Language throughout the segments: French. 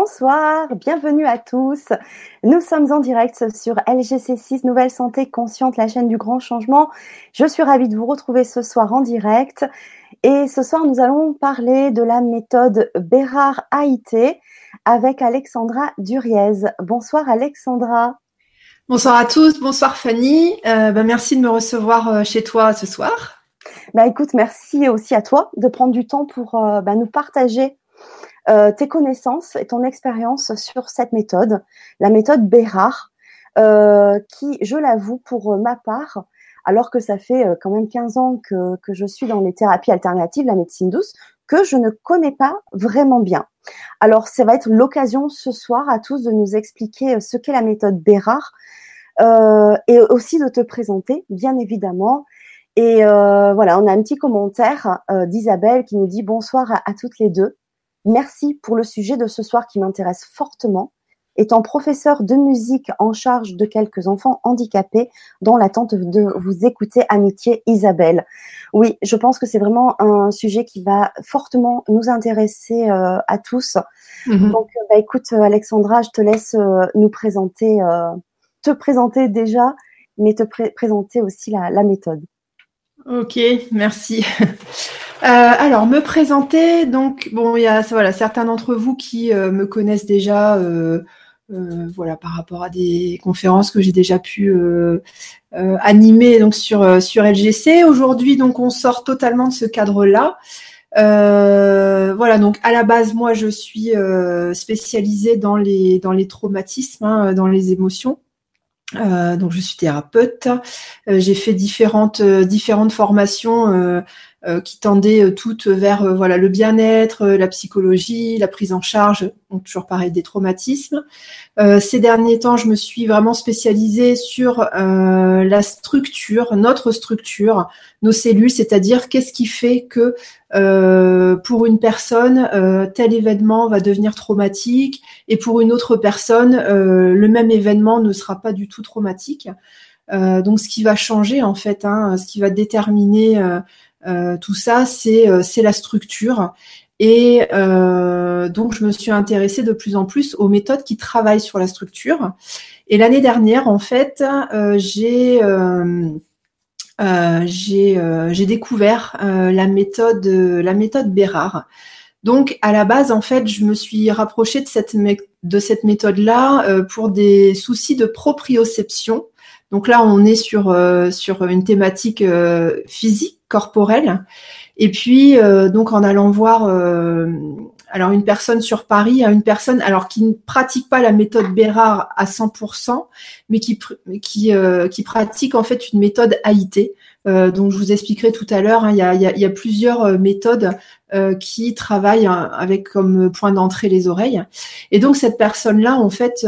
Bonsoir, bienvenue à tous. Nous sommes en direct sur LGC6 Nouvelle Santé Consciente, la chaîne du grand changement. Je suis ravie de vous retrouver ce soir en direct. Et ce soir, nous allons parler de la méthode Bérard AIT avec Alexandra Duriez. Bonsoir Alexandra. Bonsoir à tous, bonsoir Fanny. Euh, bah, merci de me recevoir euh, chez toi ce soir. Bah écoute, merci aussi à toi de prendre du temps pour euh, bah, nous partager euh, tes connaissances et ton expérience sur cette méthode, la méthode Bérard, euh, qui, je l'avoue, pour ma part, alors que ça fait euh, quand même 15 ans que, que je suis dans les thérapies alternatives, la médecine douce, que je ne connais pas vraiment bien. Alors, ça va être l'occasion ce soir à tous de nous expliquer ce qu'est la méthode Bérard euh, et aussi de te présenter, bien évidemment. Et euh, voilà, on a un petit commentaire euh, d'Isabelle qui nous dit bonsoir à toutes les deux. Merci pour le sujet de ce soir qui m'intéresse fortement. Étant professeur de musique en charge de quelques enfants handicapés, dans l'attente de vous écouter, amitié Isabelle. Oui, je pense que c'est vraiment un sujet qui va fortement nous intéresser euh, à tous. Mhm. Donc, euh, bah, écoute, euh, Alexandra, je te laisse euh, nous présenter, euh, te présenter déjà, mais te pré- présenter aussi la, la méthode. Ok, merci. Euh, alors, me présenter, donc, bon, il y a voilà, certains d'entre vous qui euh, me connaissent déjà euh, voilà, par rapport à des conférences que j'ai déjà pu animer donc, sur, sur LGC. Aujourd'hui, donc, on sort totalement de ce cadre-là. Voilà, donc à la base, moi, je suis spécialisée dans les, dans les traumatismes, hein, dans les émotions. Donc je suis thérapeute. J'ai fait différentes différentes formations qui tendaient euh, toutes vers euh, voilà le bien-être, euh, la psychologie, la prise en charge, donc toujours pareil des traumatismes. Euh, ces derniers temps, je me suis vraiment spécialisée sur euh, la structure, notre structure, nos cellules, c'est-à-dire qu'est-ce qui fait que euh, pour une personne euh, tel événement va devenir traumatique et pour une autre personne euh, le même événement ne sera pas du tout traumatique. Euh, donc ce qui va changer en fait, hein, ce qui va déterminer euh, euh, tout ça, c'est euh, c'est la structure. Et euh, donc je me suis intéressée de plus en plus aux méthodes qui travaillent sur la structure. Et l'année dernière, en fait, euh, j'ai euh, euh, j'ai euh, découvert euh, la méthode euh, la méthode Bérard. Donc à la base en fait je me suis rapprochée de cette mé- de cette méthode là pour des soucis de proprioception. Donc là on est sur euh, sur une thématique euh, physique corporelle. Et puis euh, donc en allant voir euh, alors une personne sur Paris, hein, une personne alors qui ne pratique pas la méthode Bérard à 100%, mais qui euh, qui pratique en fait une méthode AIT. Euh, donc je vous expliquerai tout à l'heure. hein, il, y y y a plusieurs euh, méthodes euh, qui travaillent hein, avec comme point d'entrée les oreilles. Et donc cette personne-là, en fait,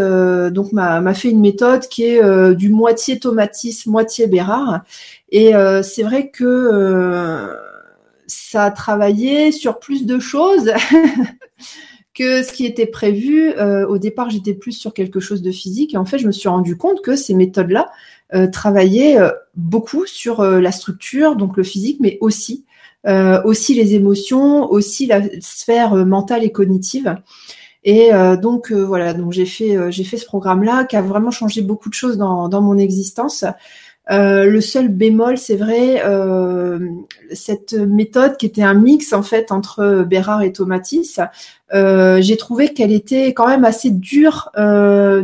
donc m'a fait une méthode qui est du moitié tomatis, moitié Bérard. Et c'est vrai que ça a travaillé sur plus de choses que ce qui était prévu. Euh, au départ, j'étais plus sur quelque chose de physique. Et en fait, je me suis rendu compte que ces méthodes-là euh, travaillaient euh, beaucoup sur la structure, donc le physique, mais aussi aussi les émotions, aussi la sphère mentale et cognitive. Et donc voilà, donc j'ai fait j'ai fait ce programme-là qui a vraiment changé beaucoup de choses dans, dans mon existence. Euh, le seul bémol, c'est vrai, euh, cette méthode qui était un mix en fait entre Bérard et Tomatis, euh, j'ai trouvé qu'elle était quand même assez dure,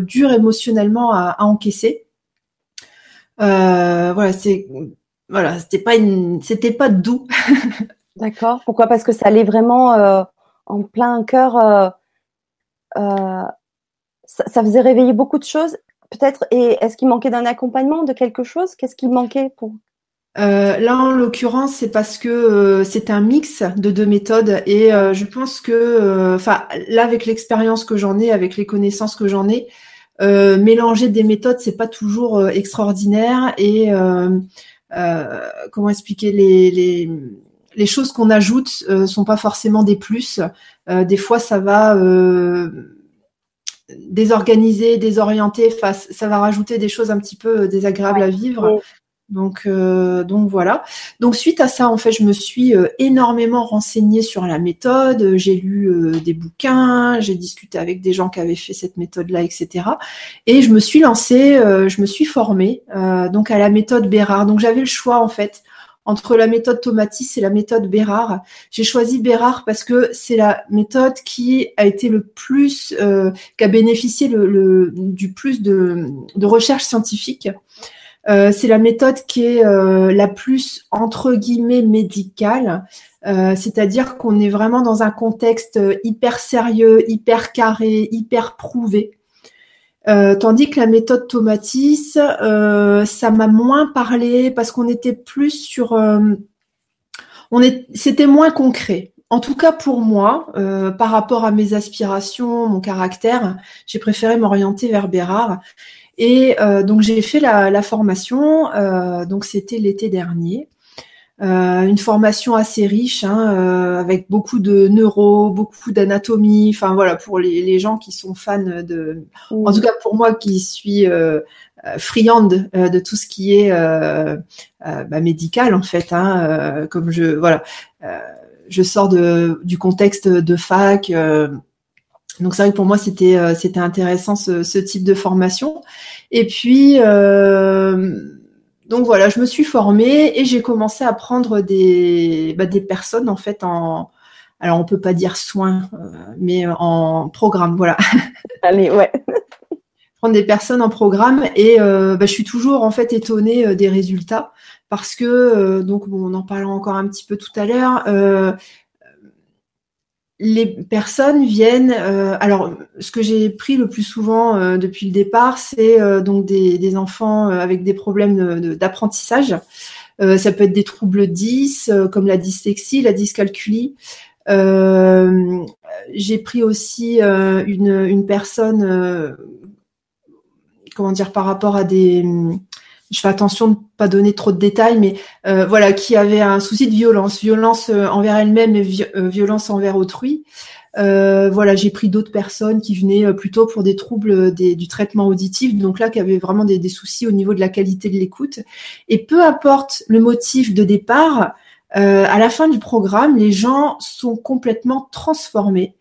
dure émotionnellement à, encaisser. Voilà, c'est voilà, c'était pas une, c'était pas doux. D'accord. Pourquoi? Parce que ça allait vraiment en plein cœur. ça, ça faisait réveiller beaucoup de choses, peut-être. Et est-ce qu'il manquait d'un accompagnement, de quelque chose? Qu'est-ce qui manquait pour Euh, là, en l'occurrence, c'est parce que euh, c'est un mix de deux méthodes et euh, je pense que, euh, enfin, là, avec l'expérience que j'en ai, avec les connaissances que j'en ai, euh, mélanger des méthodes, c'est pas toujours euh, extraordinaire et comment expliquer les, les, les choses qu'on ajoute sont pas forcément des plus. Des fois, ça va euh, désorganiser, désorienter, enfin, ça va rajouter des choses un petit peu désagréables à vivre. Donc, euh, donc voilà. Donc suite à ça, en fait, je me suis euh, énormément renseignée sur la méthode. J'ai lu euh, des bouquins, j'ai discuté avec des gens qui avaient fait cette méthode-là, etc. Et je me suis lancée, je me suis formée donc à la méthode Bérard. Donc j'avais le choix en fait entre la méthode Tomatis et la méthode Bérard. J'ai choisi Bérard parce que c'est la méthode qui a été le plus, qui a bénéficié du plus de, recherches scientifiques. Euh, c'est la méthode qui est euh, la plus entre guillemets médicale, euh, c'est-à-dire qu'on est vraiment dans un contexte hyper sérieux, hyper carré, hyper prouvé. Tandis que la méthode Tomatis, ça m'a moins parlé parce qu'on était plus sur, on est, c'était moins concret. En tout cas pour moi, par rapport à mes aspirations, mon caractère, j'ai préféré m'orienter vers Bérard. Et euh, donc j'ai fait la, formation, euh, donc c'était l'été dernier. Euh, une formation assez riche, hein, avec beaucoup de neuro, beaucoup d'anatomie. Enfin voilà, pour les, gens qui sont fans de, en tout cas pour moi qui suis friande de tout ce qui est bah, médical en fait. Hein, comme je voilà, je sors de, du contexte de fac. Donc c'est vrai que pour moi c'était euh, c'était intéressant ce, ce, type de formation. Et puis euh, donc voilà, je me suis formée et j'ai commencé à prendre des bah, des personnes en fait en alors on peut pas dire soins euh, mais en programme voilà. Allez ouais. prendre des personnes en programme et bah, je suis toujours en fait étonnée des résultats parce que donc bon on en parlera encore un petit peu tout à l'heure les personnes viennent. Euh, alors, ce que j'ai pris le plus souvent euh, depuis le départ, c'est euh, donc des, enfants avec des problèmes d'apprentissage. ça peut être des troubles 10, comme la dyslexie, la dyscalculie. j'ai pris aussi une, une personne, comment dire, par rapport à des je fais attention de ne pas donner trop de détails, mais euh, voilà, qui avait un souci de violence, violence euh, envers elle-même et euh, violence envers autrui. voilà, j'ai pris d'autres personnes qui venaient plutôt pour des troubles du traitement auditif, donc là qui avaient vraiment des, des, soucis au niveau de la qualité de l'écoute. Et peu importe le motif de départ, à la fin du programme, les gens sont complètement transformés.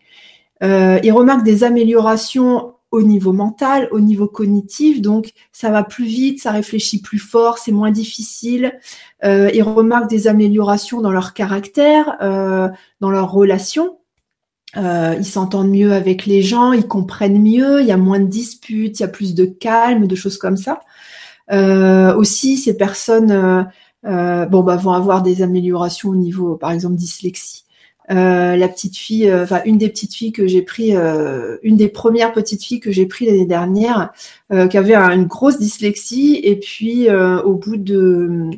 ils remarquent des améliorations au niveau mental, au niveau cognitif. Donc, ça va plus vite, ça réfléchit plus fort, c'est moins difficile. Euh, ils remarquent des améliorations dans leur caractère, euh, dans leurs relations. Euh, ils s'entendent mieux avec les gens, ils comprennent mieux, il y a moins de disputes, il y a plus de calme, de choses comme ça. aussi, ces personnes bon, bah, vont avoir des améliorations au niveau, par exemple, dyslexie. Euh, la petite fille, euh, enfin une des petites filles que j'ai pris, euh, une des premières petites filles que j'ai pris l'année dernière, qui avait une grosse dyslexie. Et puis au bout de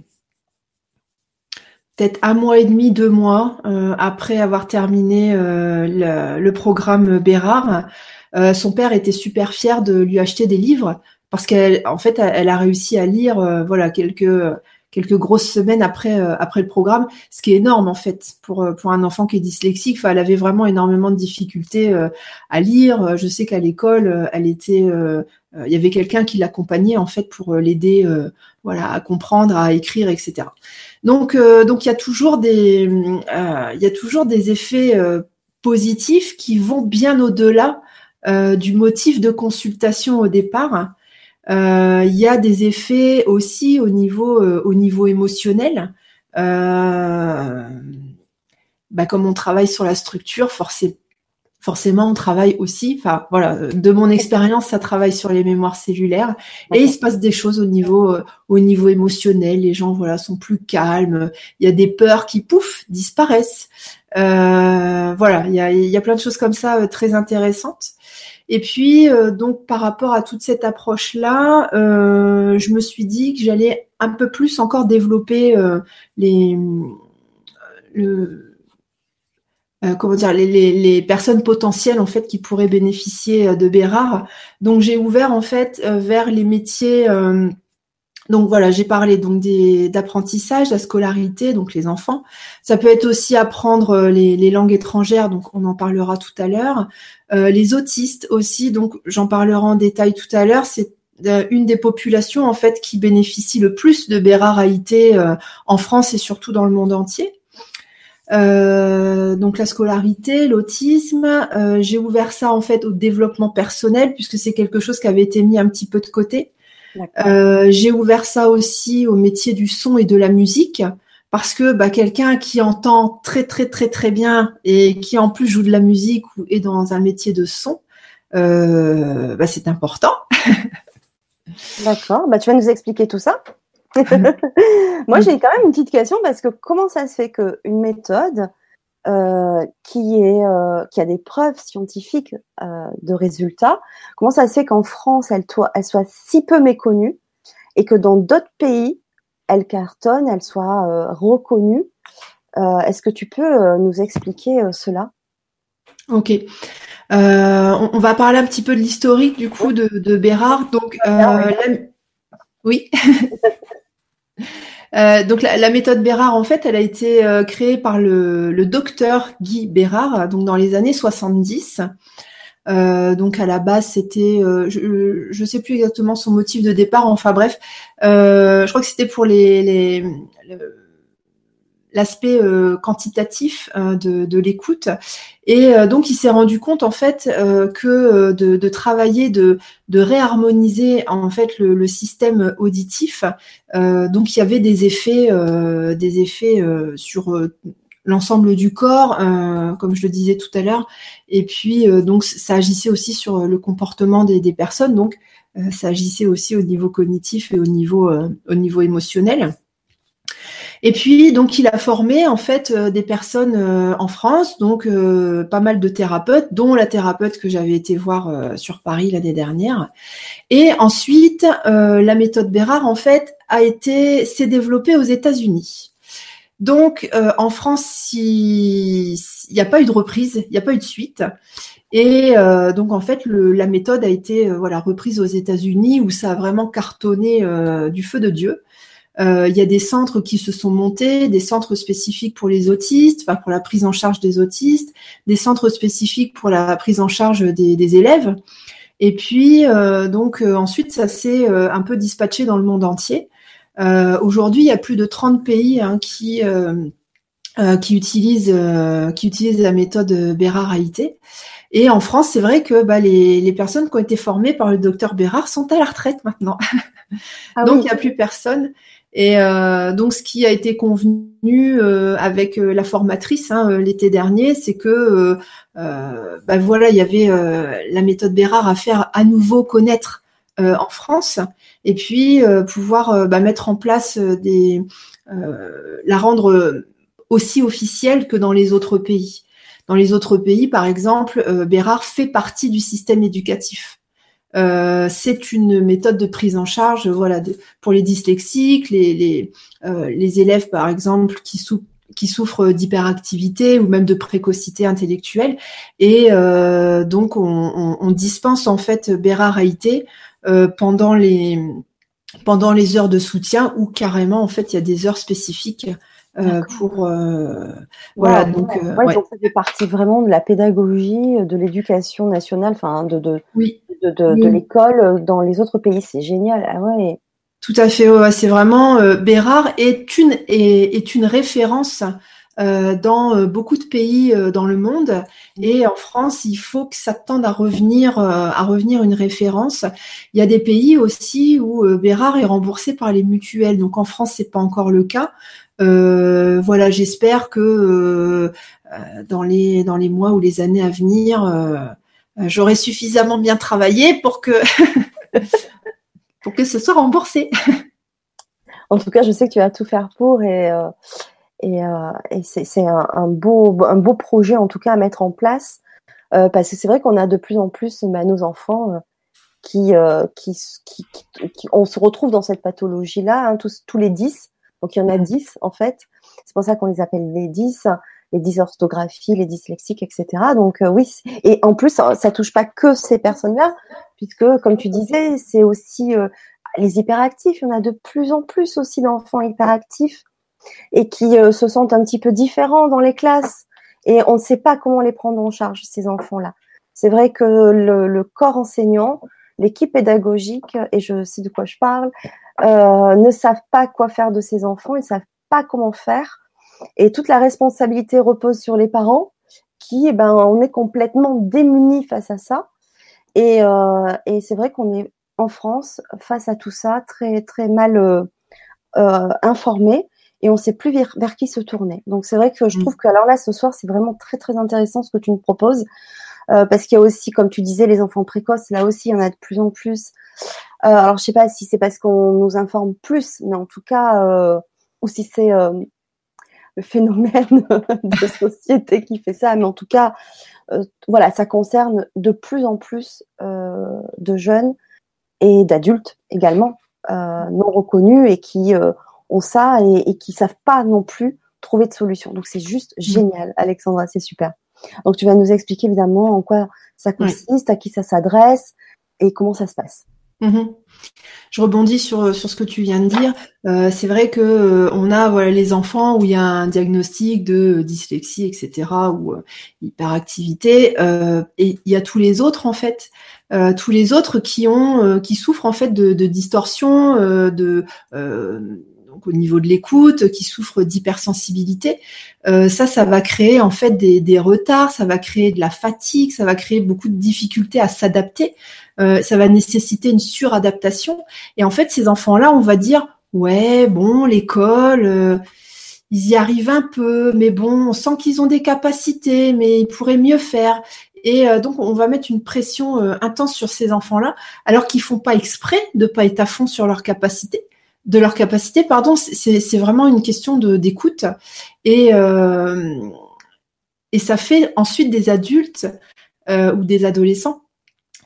peut-être un mois et demi, deux mois après avoir terminé le, programme Bérard, son père était super fier de lui acheter des livres parce qu'elle, en fait, elle a réussi à lire, voilà, quelques quelques grosses semaines après euh, après le programme, ce qui est énorme en fait pour euh, pour un enfant qui est dyslexique. Enfin, elle avait vraiment énormément de difficultés euh, à lire. Je sais qu'à l'école, elle était, il y avait quelqu'un qui l'accompagnait en fait pour l'aider, voilà, à comprendre, à écrire, etc. Donc donc il y a toujours des il y a toujours des effets positifs qui vont bien au-delà du motif de consultation au départ. Euh, il y a des effets aussi au niveau, euh, au niveau émotionnel. Euh, bah, comme on travaille sur la structure, forcément on travaille aussi, enfin voilà, de mon expérience, ça travaille sur les mémoires cellulaires et il se passe des choses au niveau au niveau émotionnel. Les gens voilà sont plus calmes. Il y a des peurs qui pouf disparaissent. Voilà, il y a, plein de choses comme ça très intéressantes. Et puis, euh, donc, par rapport à toute cette approche-là, euh, je me suis dit que j'allais un peu plus encore développer euh, les, le, comment dire, les, les, personnes potentielles en fait qui pourraient bénéficier de Bérard. Donc, j'ai ouvert en fait vers les métiers donc voilà, j'ai parlé donc d'apprentissage, la scolarité, donc les enfants. Ça peut être aussi apprendre euh, les, langues étrangères, donc on en parlera tout à l'heure. Euh, les autistes aussi, donc j'en parlerai en détail tout à l'heure. C'est une des populations en fait qui bénéficie le plus de Bérard en France et surtout dans le monde entier. donc la scolarité, l'autisme, j'ai ouvert ça en fait au développement personnel puisque c'est quelque chose qui avait été mis un petit peu de côté. J'ai ouvert ça aussi au métier du son et de la musique parce que bah, quelqu'un qui entend très très très très bien et qui en plus joue de la musique ou est dans un métier de son, euh, bah, c'est important. D'accord, bah, tu vas nous expliquer tout ça. Moi, j'ai quand même une petite question parce que comment ça se fait qu'une méthode euh, qui, est, euh, qui a des preuves scientifiques de résultats, comment ça se fait qu'en France, elle, elle soit si peu méconnue et que dans d'autres pays, elle cartonne, elle soit euh, reconnue? Euh, est-ce que tu peux euh, nous expliquer cela? Ok. on, va parler un petit peu de l'historique du coup de, de Bérard. Donc, oui. donc la, méthode Bérard, en fait, elle a été créée par le, le, docteur Guy Bérard, donc dans les années 70. Euh, donc à la base, c'était, euh, je ne sais plus exactement son motif de départ. Enfin bref, euh, je crois que c'était pour les, les l'aspect quantitatif de, de l'écoute. Et donc il s'est rendu compte en fait que de, de, travailler, de, de réharmoniser en fait le, le système auditif. donc il y avait des effets, des effets sur l'ensemble du corps, euh, comme je le disais tout à l'heure. Et puis, euh, donc, ça agissait aussi sur le comportement des, personnes. Donc, euh, ça agissait aussi au niveau cognitif et au niveau, au niveau émotionnel. Et puis, donc, il a formé en fait des personnes en France, donc pas mal de thérapeutes, dont la thérapeute que j'avais été voir sur Paris l'année dernière. Et ensuite, la méthode Bérard, en fait, a été s'est développée aux États-Unis. Donc, euh, en France, il n'y a pas eu de reprise, il n'y a pas eu de suite. Et euh, donc, en fait, la méthode a été euh, voilà reprise aux États-Unis où ça a vraiment cartonné du feu de Dieu. Il y a des centres qui se sont montés, des centres spécifiques pour les autistes, enfin pour la prise en charge des autistes, des centres spécifiques pour la prise en charge des, des élèves. Et puis, donc ensuite, ça s'est un peu dispatché dans le monde entier. Euh, aujourd'hui, il y a plus de 30 pays hein, qui, euh, euh, qui, utilisent, qui utilisent la méthode Bérard-Haïté. Et en France, c'est vrai que bah, les, les, personnes qui ont été formées par le docteur Bérard sont à la retraite maintenant. Ah donc, il n'y a plus personne. Et euh, donc, ce qui a été convenu euh, avec la formatrice hein, l'été dernier, c'est que bah, voilà, il y avait la méthode Bérard à faire à nouveau connaître en France et puis euh, pouvoir euh, bah, mettre en place euh, des, la rendre aussi officielle que dans les autres pays. Dans les autres pays, par exemple, Bérard fait partie du système éducatif. C'est une méthode de prise en charge, voilà, pour les dyslexiques, les, les, les élèves, par exemple, qui, qui souffrent d'hyperactivité ou même de précocité intellectuelle. Et donc, on, on, on, dispense en fait Bérard Haïté euh, pendant les pendant les heures de soutien ou carrément en fait il y a des heures spécifiques euh, pour euh, voilà donc, ça fait partie vraiment de la pédagogie de l'éducation nationale enfin de de, de, de, l'école dans les autres pays c'est génial ah ouais tout à fait c'est vraiment Bérard est une est, est une référence euh, dans euh, beaucoup de pays euh, dans le monde. Et en France, il faut que ça tende à revenir, à revenir une référence. Il y a des pays aussi où Bérard est remboursé par les mutuelles. Donc en France, c'est pas encore le cas. voilà, j'espère que dans les dans les mois ou les années à venir, j'aurai suffisamment bien travaillé pour que pour que ce soit remboursé. En tout cas, je sais que tu vas tout faire pour et et, euh, et c'est un, un, beau, un beau projet en tout cas à mettre en place. Euh, parce que c'est vrai qu'on a de plus en plus bah, nos enfants euh, qui, euh, qui, qui, qui, on se retrouve dans cette pathologie là hein, tous, tous les 10 donc il y en a 10 en fait. C'est pour ça qu'on les appelle les 10 les dysorthographies les dyslexiques etc donc euh, oui et en plus ça, ça, touche pas que ces personnes là puisque comme tu disais c'est aussi les hyperactifs il y en a de plus en plus aussi d'enfants hyperactifs et qui euh, se sentent un petit peu différents dans les classes. Et on ne sait pas comment les prendre en charge, ces enfants-là. C'est vrai que le, corps enseignant, l'équipe pédagogique, et je sais de quoi je parle, euh, ne savent pas quoi faire de ces enfants, ils ne savent pas comment faire. Et toute la responsabilité repose sur les parents qui, eh ben, on est complètement démunis face à ça. Et, euh, et c'est vrai qu'on est en France face à tout ça très très mal euh, euh informé et on sait plus vers, vers qui se tourner. Donc c'est vrai que je mm. trouve que alors là ce soir c'est vraiment très très intéressant ce que tu nous proposes parce qu'il y a aussi comme tu disais les enfants précoces là aussi il y en a de plus en plus. Alors je sais pas si c'est parce qu'on nous informe plus mais en tout cas ou si c'est le phénomène de société qui fait ça mais en tout cas voilà ça concerne de plus en plus de jeunes et d'adultes également euh, non reconnus et qui euh, ont ça et, et qui savent pas non plus trouver de solution. Donc c'est juste mm. génial, Alexandra, c'est super. Donc tu vas nous expliquer évidemment en quoi ça consiste, à qui ça s'adresse et comment ça se passe. Mhm. Je rebondis sur, sur ce que tu viens de dire. Euh, c'est vrai que euh, on a voilà les enfants où il y a un diagnostic de dyslexie, etc. ou euh, hyperactivité, et il y a tous les autres en fait, tous les autres qui ont qui souffrent en fait de, de distorsion, de donc au niveau de l'écoute, qui souffrent d'hypersensibilité. ça, ça va créer en fait des, des retards, ça va créer de la fatigue, ça va créer beaucoup de difficultés à s'adapter. Euh, ça va nécessiter une suradaptation. Et en fait, ces enfants-là, on va dire, ouais, bon, l'école, euh, ils y arrivent un peu, mais bon, on sent qu'ils ont des capacités, mais ils pourraient mieux faire. Et euh, donc, on va mettre une pression intense sur ces enfants-là, alors qu'ils font pas exprès de pas être à fond sur leur capacité, de leur capacité, pardon. C'est vraiment une question d'écoute et et ça fait ensuite des adultes ou des adolescents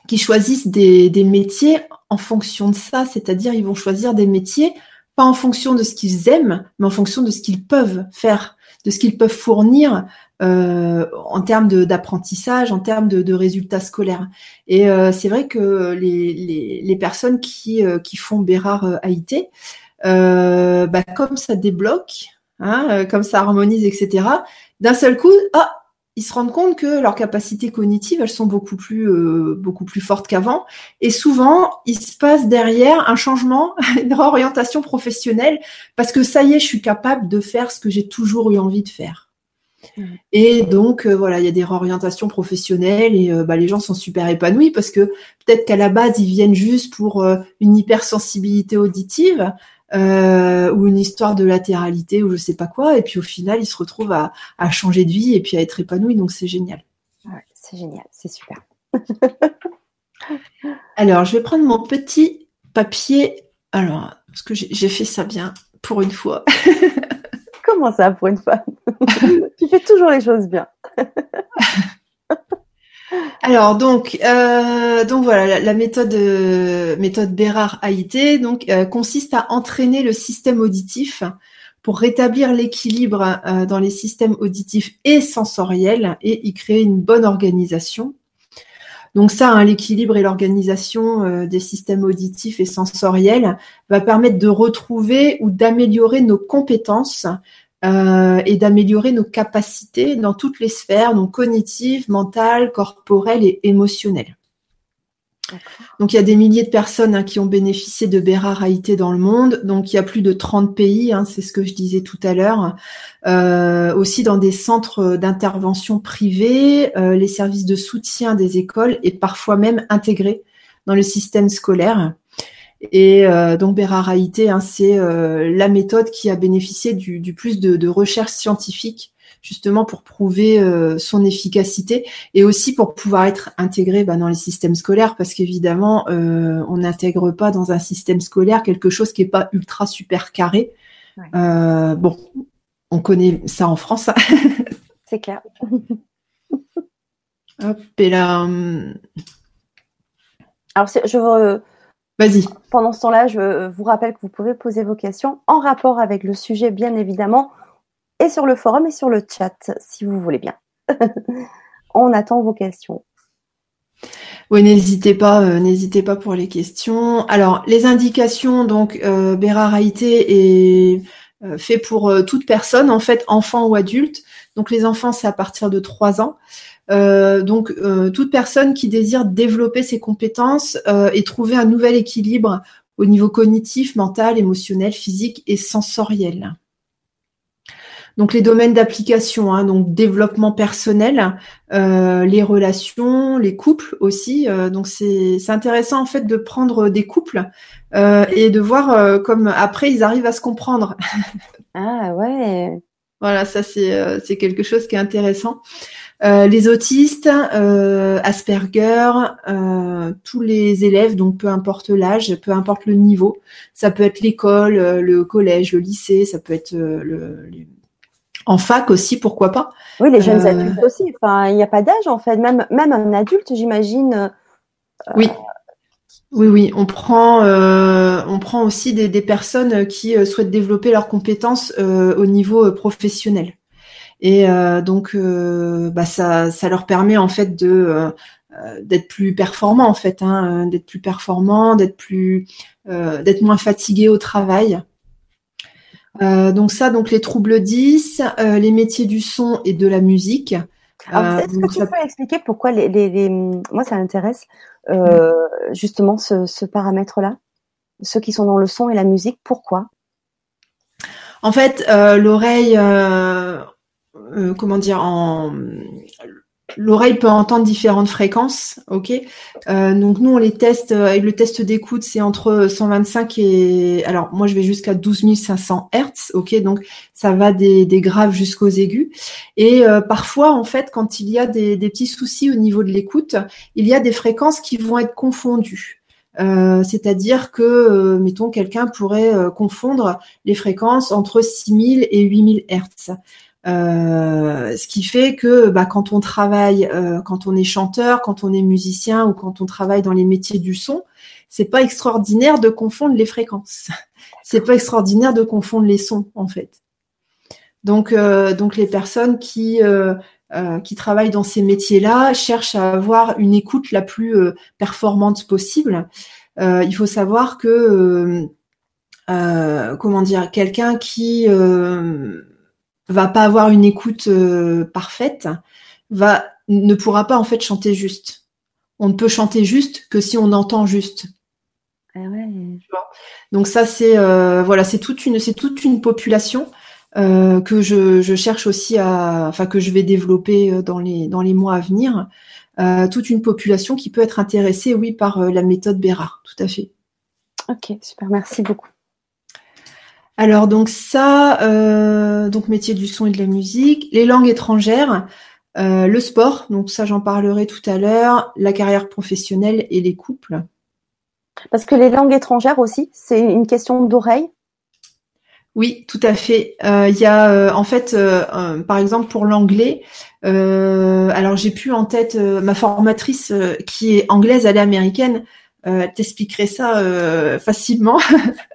qui choisissent des, métiers en fonction de ça, c'est-à-dire ils vont choisir des métiers pas en fonction de ce qu'ils aiment, mais en fonction de ce qu'ils peuvent faire, de ce qu'ils peuvent fournir euh, en termes d'apprentissage, en termes de, résultats scolaires. Et euh, c'est vrai que les, personnes qui, euh, qui font Bérard AIT, bah, comme ça débloque, hein, comme ça harmonise, etc., d'un seul coup, ah, ils se rendent compte que leurs capacités cognitives, elles sont beaucoup plus, euh, beaucoup plus fortes qu'avant. Et souvent, il se passe derrière un changement, une réorientation professionnelle, parce que ça y est, je suis capable de faire ce que j'ai toujours eu envie de faire. Mmh. Et donc, euh, voilà, il y a des réorientations professionnelles et euh, bah, les gens sont super épanouis parce que peut-être qu'à la base, ils viennent juste pour une hypersensibilité auditive, euh, ou une histoire de latéralité ou je sais pas quoi. Et puis au final, il se retrouve à, à changer de vie et puis à être épanoui. Donc c'est génial. Ouais, c'est génial, c'est super. Alors, je vais prendre mon petit papier. Alors, parce que j'ai fait ça bien pour une fois. Comment ça, pour une fois Tu fais toujours les choses bien. Alors donc euh, donc voilà la, méthode euh, méthode Bérard AIT donc euh, consiste à entraîner le système auditif pour rétablir l'équilibre dans les systèmes auditifs et sensoriels et y créer une bonne organisation. Donc ça, hein, l'équilibre et l'organisation des systèmes auditifs et sensoriels va permettre de retrouver ou d'améliorer nos compétences euh, et d'améliorer nos capacités dans toutes les sphères, donc cognitives, mentales, corporelles et émotionnelles. Donc il y a des milliers de personnes hein, qui ont bénéficié de Bérard dans le monde. Donc il y a plus de 30 pays, hein, c'est ce que je disais tout à l'heure. Euh, aussi dans des centres d'intervention privés, euh, les services de soutien des écoles et parfois même intégrés dans le système scolaire. Et euh, donc Béraraïté, hein, c'est euh, la méthode qui a bénéficié du, plus de, de recherches scientifiques justement pour prouver euh, son efficacité et aussi pour pouvoir être intégré bah, dans les systèmes scolaires parce qu'évidemment on n'intègre pas dans un système scolaire quelque chose qui est pas ultra super carré. bon, on connaît ça en France. Hein. c'est clair. Hop, et là. Hum. Alors je veux Vas-y. Pendant ce temps-là, je vous rappelle que vous pouvez poser vos questions en rapport avec le sujet, bien évidemment, et sur le forum et sur le chat, si vous voulez bien. On attend vos questions. Oui, n'hésitez pas, euh, n'hésitez pas pour les questions. Alors, les indications, donc, euh, est fait pour toute personne, en fait, enfant ou adulte. Donc les enfants, c'est à partir de 3 ans. Donc toute personne qui désire développer ses compétences et trouver un nouvel équilibre au niveau cognitif, mental, émotionnel, physique et sensoriel. Donc les domaines d'application, hein, donc développement personnel, euh, les relations, les couples aussi. Euh, donc c'est intéressant en fait de prendre des couples euh, et de voir comme après ils arrivent à se comprendre. ah ouais. Voilà, ça c'est c'est quelque chose qui est intéressant. Les autistes, Asperger, tous les élèves, donc peu importe l'âge, peu importe le niveau, ça peut être l'école, le collège, le lycée, ça peut être le, en fac aussi, pourquoi pas Oui, les jeunes euh, adultes aussi. Enfin, il n'y a pas d'âge en fait. Même, même un adulte, j'imagine. Euh, oui. Oui, oui, on prend, euh, on prend aussi des, personnes qui souhaitent développer leurs compétences au niveau professionnel. Et donc, bah, ça, ça leur permet en fait de d'être plus performant en fait, hein, d'être plus performant, d'être plus, d'être moins fatigué au travail. Euh, donc ça, donc les troubles 10, euh, les métiers du son et de la musique. Euh, est-ce que tu peux expliquer pourquoi les, les, moi ça m'intéresse justement ce, ce paramètre-là, ceux qui sont dans le son et la musique, pourquoi? En fait, l'oreille, comment dire, en L'oreille peut entendre différentes fréquences, ok? Euh, donc nous on les teste avec le test d'écoute, c'est entre 125 et alors moi je vais jusqu'à 12 500 Hertz, ok? Donc ça va des, graves jusqu'aux aigus. Et euh, parfois en fait quand il y a des, petits soucis au niveau de l'écoute, il y a des fréquences qui vont être confondues. Euh, c'est-à-dire que, mettons, quelqu'un pourrait confondre les fréquences entre 6000 et 8000 Hertz. Euh, ce qui fait que bah, quand on travaille, euh, quand on est chanteur, quand on est musicien ou quand on travaille dans les métiers du son, c'est pas extraordinaire de confondre les fréquences. C'est pas extraordinaire de confondre les sons en fait. Donc, euh, donc les personnes qui qui travaillent dans ces métiers-là cherchent à avoir une écoute la plus performante possible. il faut savoir que comment dire, quelqu'un qui va pas avoir une écoute euh, parfaite, va ne pourra pas en fait chanter juste. On ne peut chanter juste que si on entend juste. Ah ouais. Donc ça c'est euh, voilà c'est toute une c'est toute une population euh, que je, je, cherche aussi à enfin que je vais développer dans les dans les mois à venir. toute une population qui peut être intéressée oui par la méthode Bérard tout à fait. Ok super merci beaucoup. Alors donc ça, euh, donc métier du son et de la musique, les langues étrangères, euh, le sport, donc ça j'en parlerai tout à l'heure, la carrière professionnelle et les couples. Parce que les langues étrangères aussi, c'est une question d'oreille? Oui, tout à fait. Euh, il y a en fait, par exemple pour l'anglais, alors j'ai plus en tête ma formatrice qui est anglaise, elle est américaine. T'expliquerai ça facilement.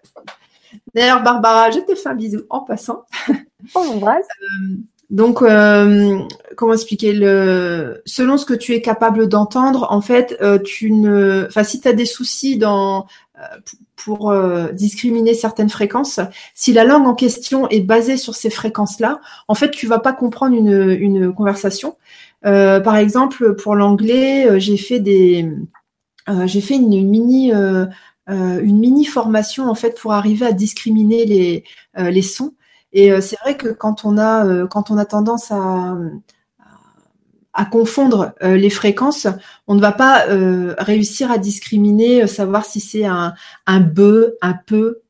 D'ailleurs, Barbara, je te fais un bisou en passant. On l'embrasse. Euh, donc, euh, comment expliquer le selon ce que tu es capable d'entendre, en fait, euh, tu ne, enfin, si tu as des soucis dans pour discriminer certaines fréquences, si la langue en question est basée sur ces fréquences-là, en fait, tu vas pas comprendre une, une conversation. par exemple, pour l'anglais, j'ai fait des, j'ai fait une, une mini une mini formation en fait pour arriver à discriminer les, euh, les sons. Et euh, c'est vrai que quand on a quand on a tendance à à confondre les fréquences, on ne va pas réussir à discriminer, savoir si c'est un, un be, un peu.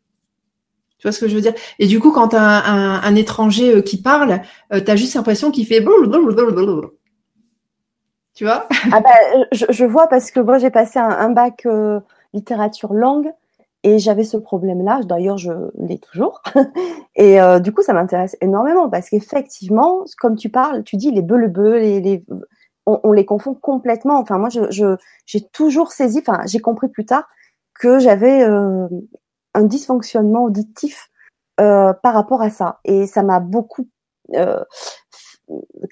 Tu vois ce que je veux dire? Et du coup, quand un, un, étranger qui parle, tu as juste l'impression qu'il fait... Tu vois? Ah bah, je, je, vois parce que moi, j'ai passé un bac littérature langue et j'avais ce problème-là. D'ailleurs, je l'ai toujours. et euh, du coup, ça m'intéresse énormément parce qu'effectivement, comme tu parles, tu dis les bœufs, le bœuf, les, les on, les confond complètement. Enfin, moi, je, j'ai toujours saisi, enfin, j'ai compris plus tard que j'avais euh, un dysfonctionnement auditif euh, par rapport à ça. Et ça m'a beaucoup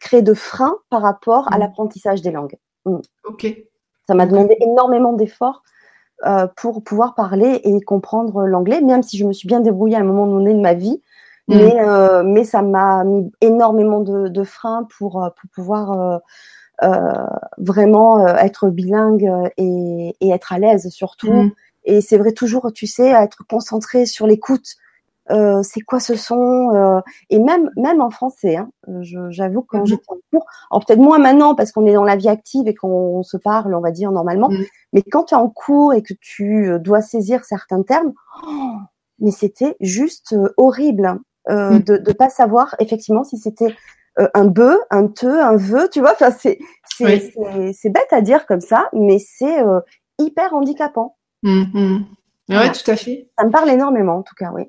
créé de freins par rapport à mmh. l'apprentissage des langues. Mmh. Ok. Ça m'a demandé énormément d'efforts euh, pour pouvoir parler et comprendre l'anglais, même si je me suis bien débrouillée à un moment donné de ma vie. Mm. Mais, euh, mais ça m'a mis énormément de, de freins pour, euh, pour pouvoir euh, euh vraiment être bilingue et, et être à l'aise surtout. Mm. Et c'est vrai toujours, tu sais, être concentré sur l'écoute. Euh, c'est quoi ce son euh, et même même en français hein, j'avoue quand mm-hmm. j'étais en cours alors peut-être moins maintenant parce qu'on est dans la vie active et qu'on se parle on va dire normalement mm. mais quand tu es en cours et que tu dois saisir certains termes oh, mais c'était juste horrible euh, mm. de ne pas savoir effectivement si c'était euh, un bœuf, un te, un vœu, tu vois. Enfin, c'est c'est bête à dire comme ça, mais c'est euh, hyper handicapant. Mm, mm. Ouais, tout à fait. Ça me parle énormément, en tout cas, oui.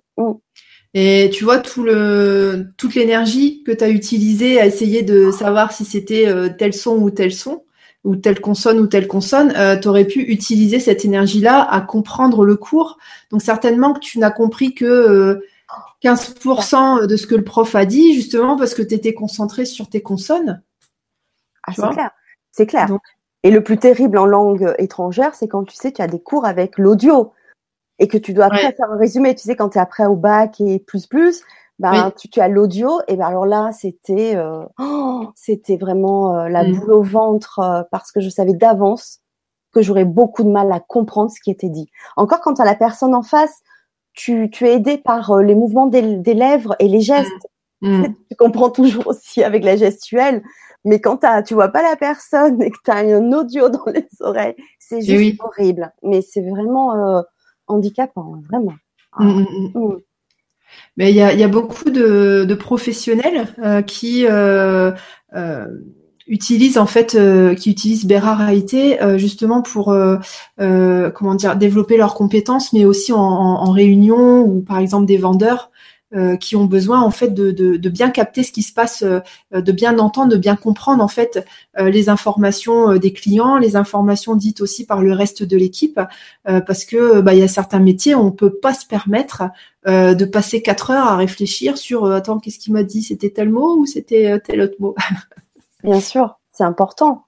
Et tu vois tout le toute l'énergie que tu as utilisée à essayer de savoir si c'était tel son ou tel son ou telle consonne ou telle consonne, tu aurais pu utiliser cette énergie-là à comprendre le cours. Donc certainement que tu n'as compris que 15% de ce que le prof a dit, justement parce que tu étais concentré sur tes consonnes. Ah, c'est clair. C'est clair. Et le plus terrible en langue étrangère, c'est quand tu sais, tu as des cours avec l'audio et que tu dois après faire un résumé. Tu sais, quand tu es après au bac et plus plus, ben, tu, as l'audio. Et ben alors là, c'était euh, oh, c'était vraiment euh, la mm. boule au ventre euh, parce que je savais d'avance que j'aurais beaucoup de mal à comprendre ce qui était dit. Encore quand tu as la personne en face, tu, tu es aidé par euh, les mouvements des, des, lèvres et les gestes. Mm. Mm. Tu comprends toujours aussi avec la gestuelle. Mais quand as, tu vois pas la personne et que tu as un audio dans les oreilles, c'est juste horrible. Mais c'est vraiment handicapant, vraiment. Mm, Mais il y a, y a, beaucoup de, de professionnels euh, qui euh, euh, utilise en fait, qui utilisent Bérard Haïté justement pour comment dire développer leurs compétences, mais aussi en, en, réunion ou par exemple des vendeurs qui ont besoin en fait de, de, bien capter ce qui se passe, de bien entendre, de bien comprendre en fait les informations des clients, les informations dites aussi par le reste de l'équipe, parce que bah, il y a certains métiers on peut pas se permettre de passer quatre heures à réfléchir sur attends qu'est-ce qu'il m'a dit, c'était tel mot ou c'était tel autre mot? Bien sûr, c'est important.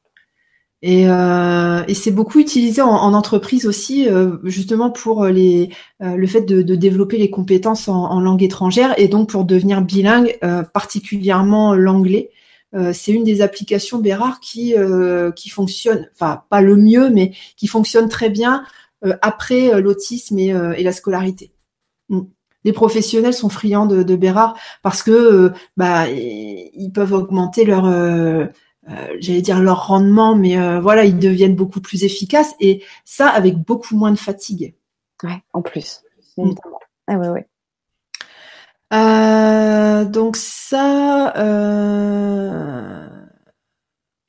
Et, euh, et c'est beaucoup utilisé en, en entreprise aussi, euh, justement pour les, euh, le fait de, de, développer les compétences en, en, langue étrangère et donc pour devenir bilingue, euh, particulièrement l'anglais. Euh, c'est une des applications Bérard qui qui fonctionne, enfin pas le mieux, mais qui fonctionne très bien après l'autisme et, et, la scolarité. Mm les professionnels sont friands de, de Bérard parce que euh, bah ils peuvent augmenter leur euh, euh, j'allais dire leur rendement mais voilà ils deviennent beaucoup plus efficaces et ça avec beaucoup moins de fatigue ouais en plus mm. ah ouais ouais donc ça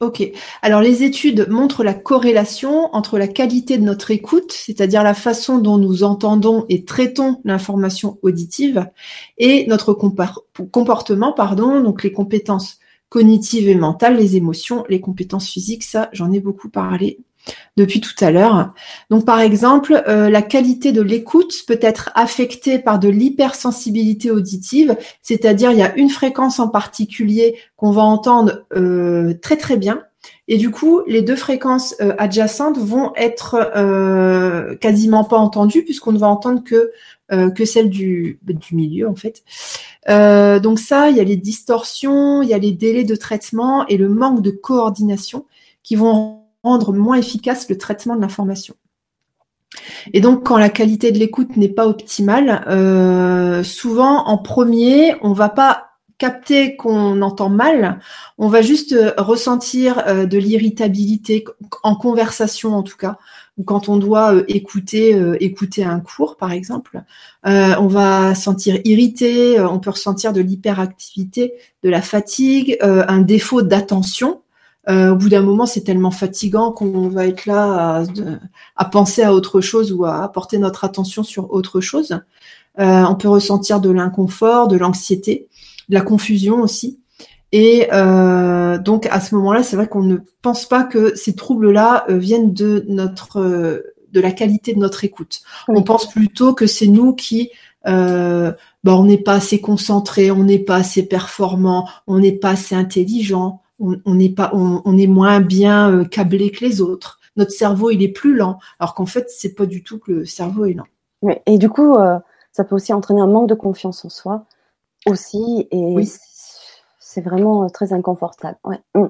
Ok. Alors les études montrent la corrélation entre la qualité de notre écoute, c'est-à-dire la façon dont nous entendons et traitons l'information auditive, et notre comportement, pardon, donc les compétences cognitives et mentales, les émotions, les compétences physiques, ça j'en ai beaucoup parlé depuis tout à l'heure. Donc par exemple, euh, la qualité de l'écoute peut être affectée par de l'hypersensibilité auditive, c'est-à-dire il y a une fréquence en particulier qu'on va entendre euh, très très bien. Et du coup, les deux fréquences euh, adjacentes vont être quasiment pas entendues puisqu'on ne va entendre que que celle du, milieu en fait. donc ça, il y a les distorsions, il y a les délais de traitement et le manque de coordination qui vont rendre moins efficace le traitement de l'information. Et donc, quand la qualité de l'écoute n'est pas optimale, euh, souvent en premier, on va pas capter qu'on entend mal, on va juste euh, ressentir euh, de l'irritabilité en conversation en tout cas, ou quand on doit écouter écouter un cours par exemple, on va sentir irrité, on peut ressentir de l'hyperactivité, de la fatigue, un défaut d'attention euh, au bout d'un moment, c'est tellement fatigant qu'on va être là à, penser à autre chose ou à porter notre attention sur autre chose. Euh, on peut ressentir de l'inconfort, de l'anxiété, de la confusion aussi. Et euh, donc à ce moment-là, c'est vrai qu'on ne pense pas que ces troubles-là viennent de notre de la qualité de notre écoute. On pense plutôt que c'est nous qui euh, bah, on n'est pas assez concentré, on n'est pas assez performant, on n'est pas assez intelligent, on, n'est pas, on, est moins bien euh, câblé que les autres. Notre cerveau, il est plus lent, alors qu'en fait, c'est pas du tout que le cerveau est lent. Et du coup, euh, ça peut aussi entraîner un manque de confiance en soi. Aussi, et c'est vraiment très inconfortable. Ouais. Mm.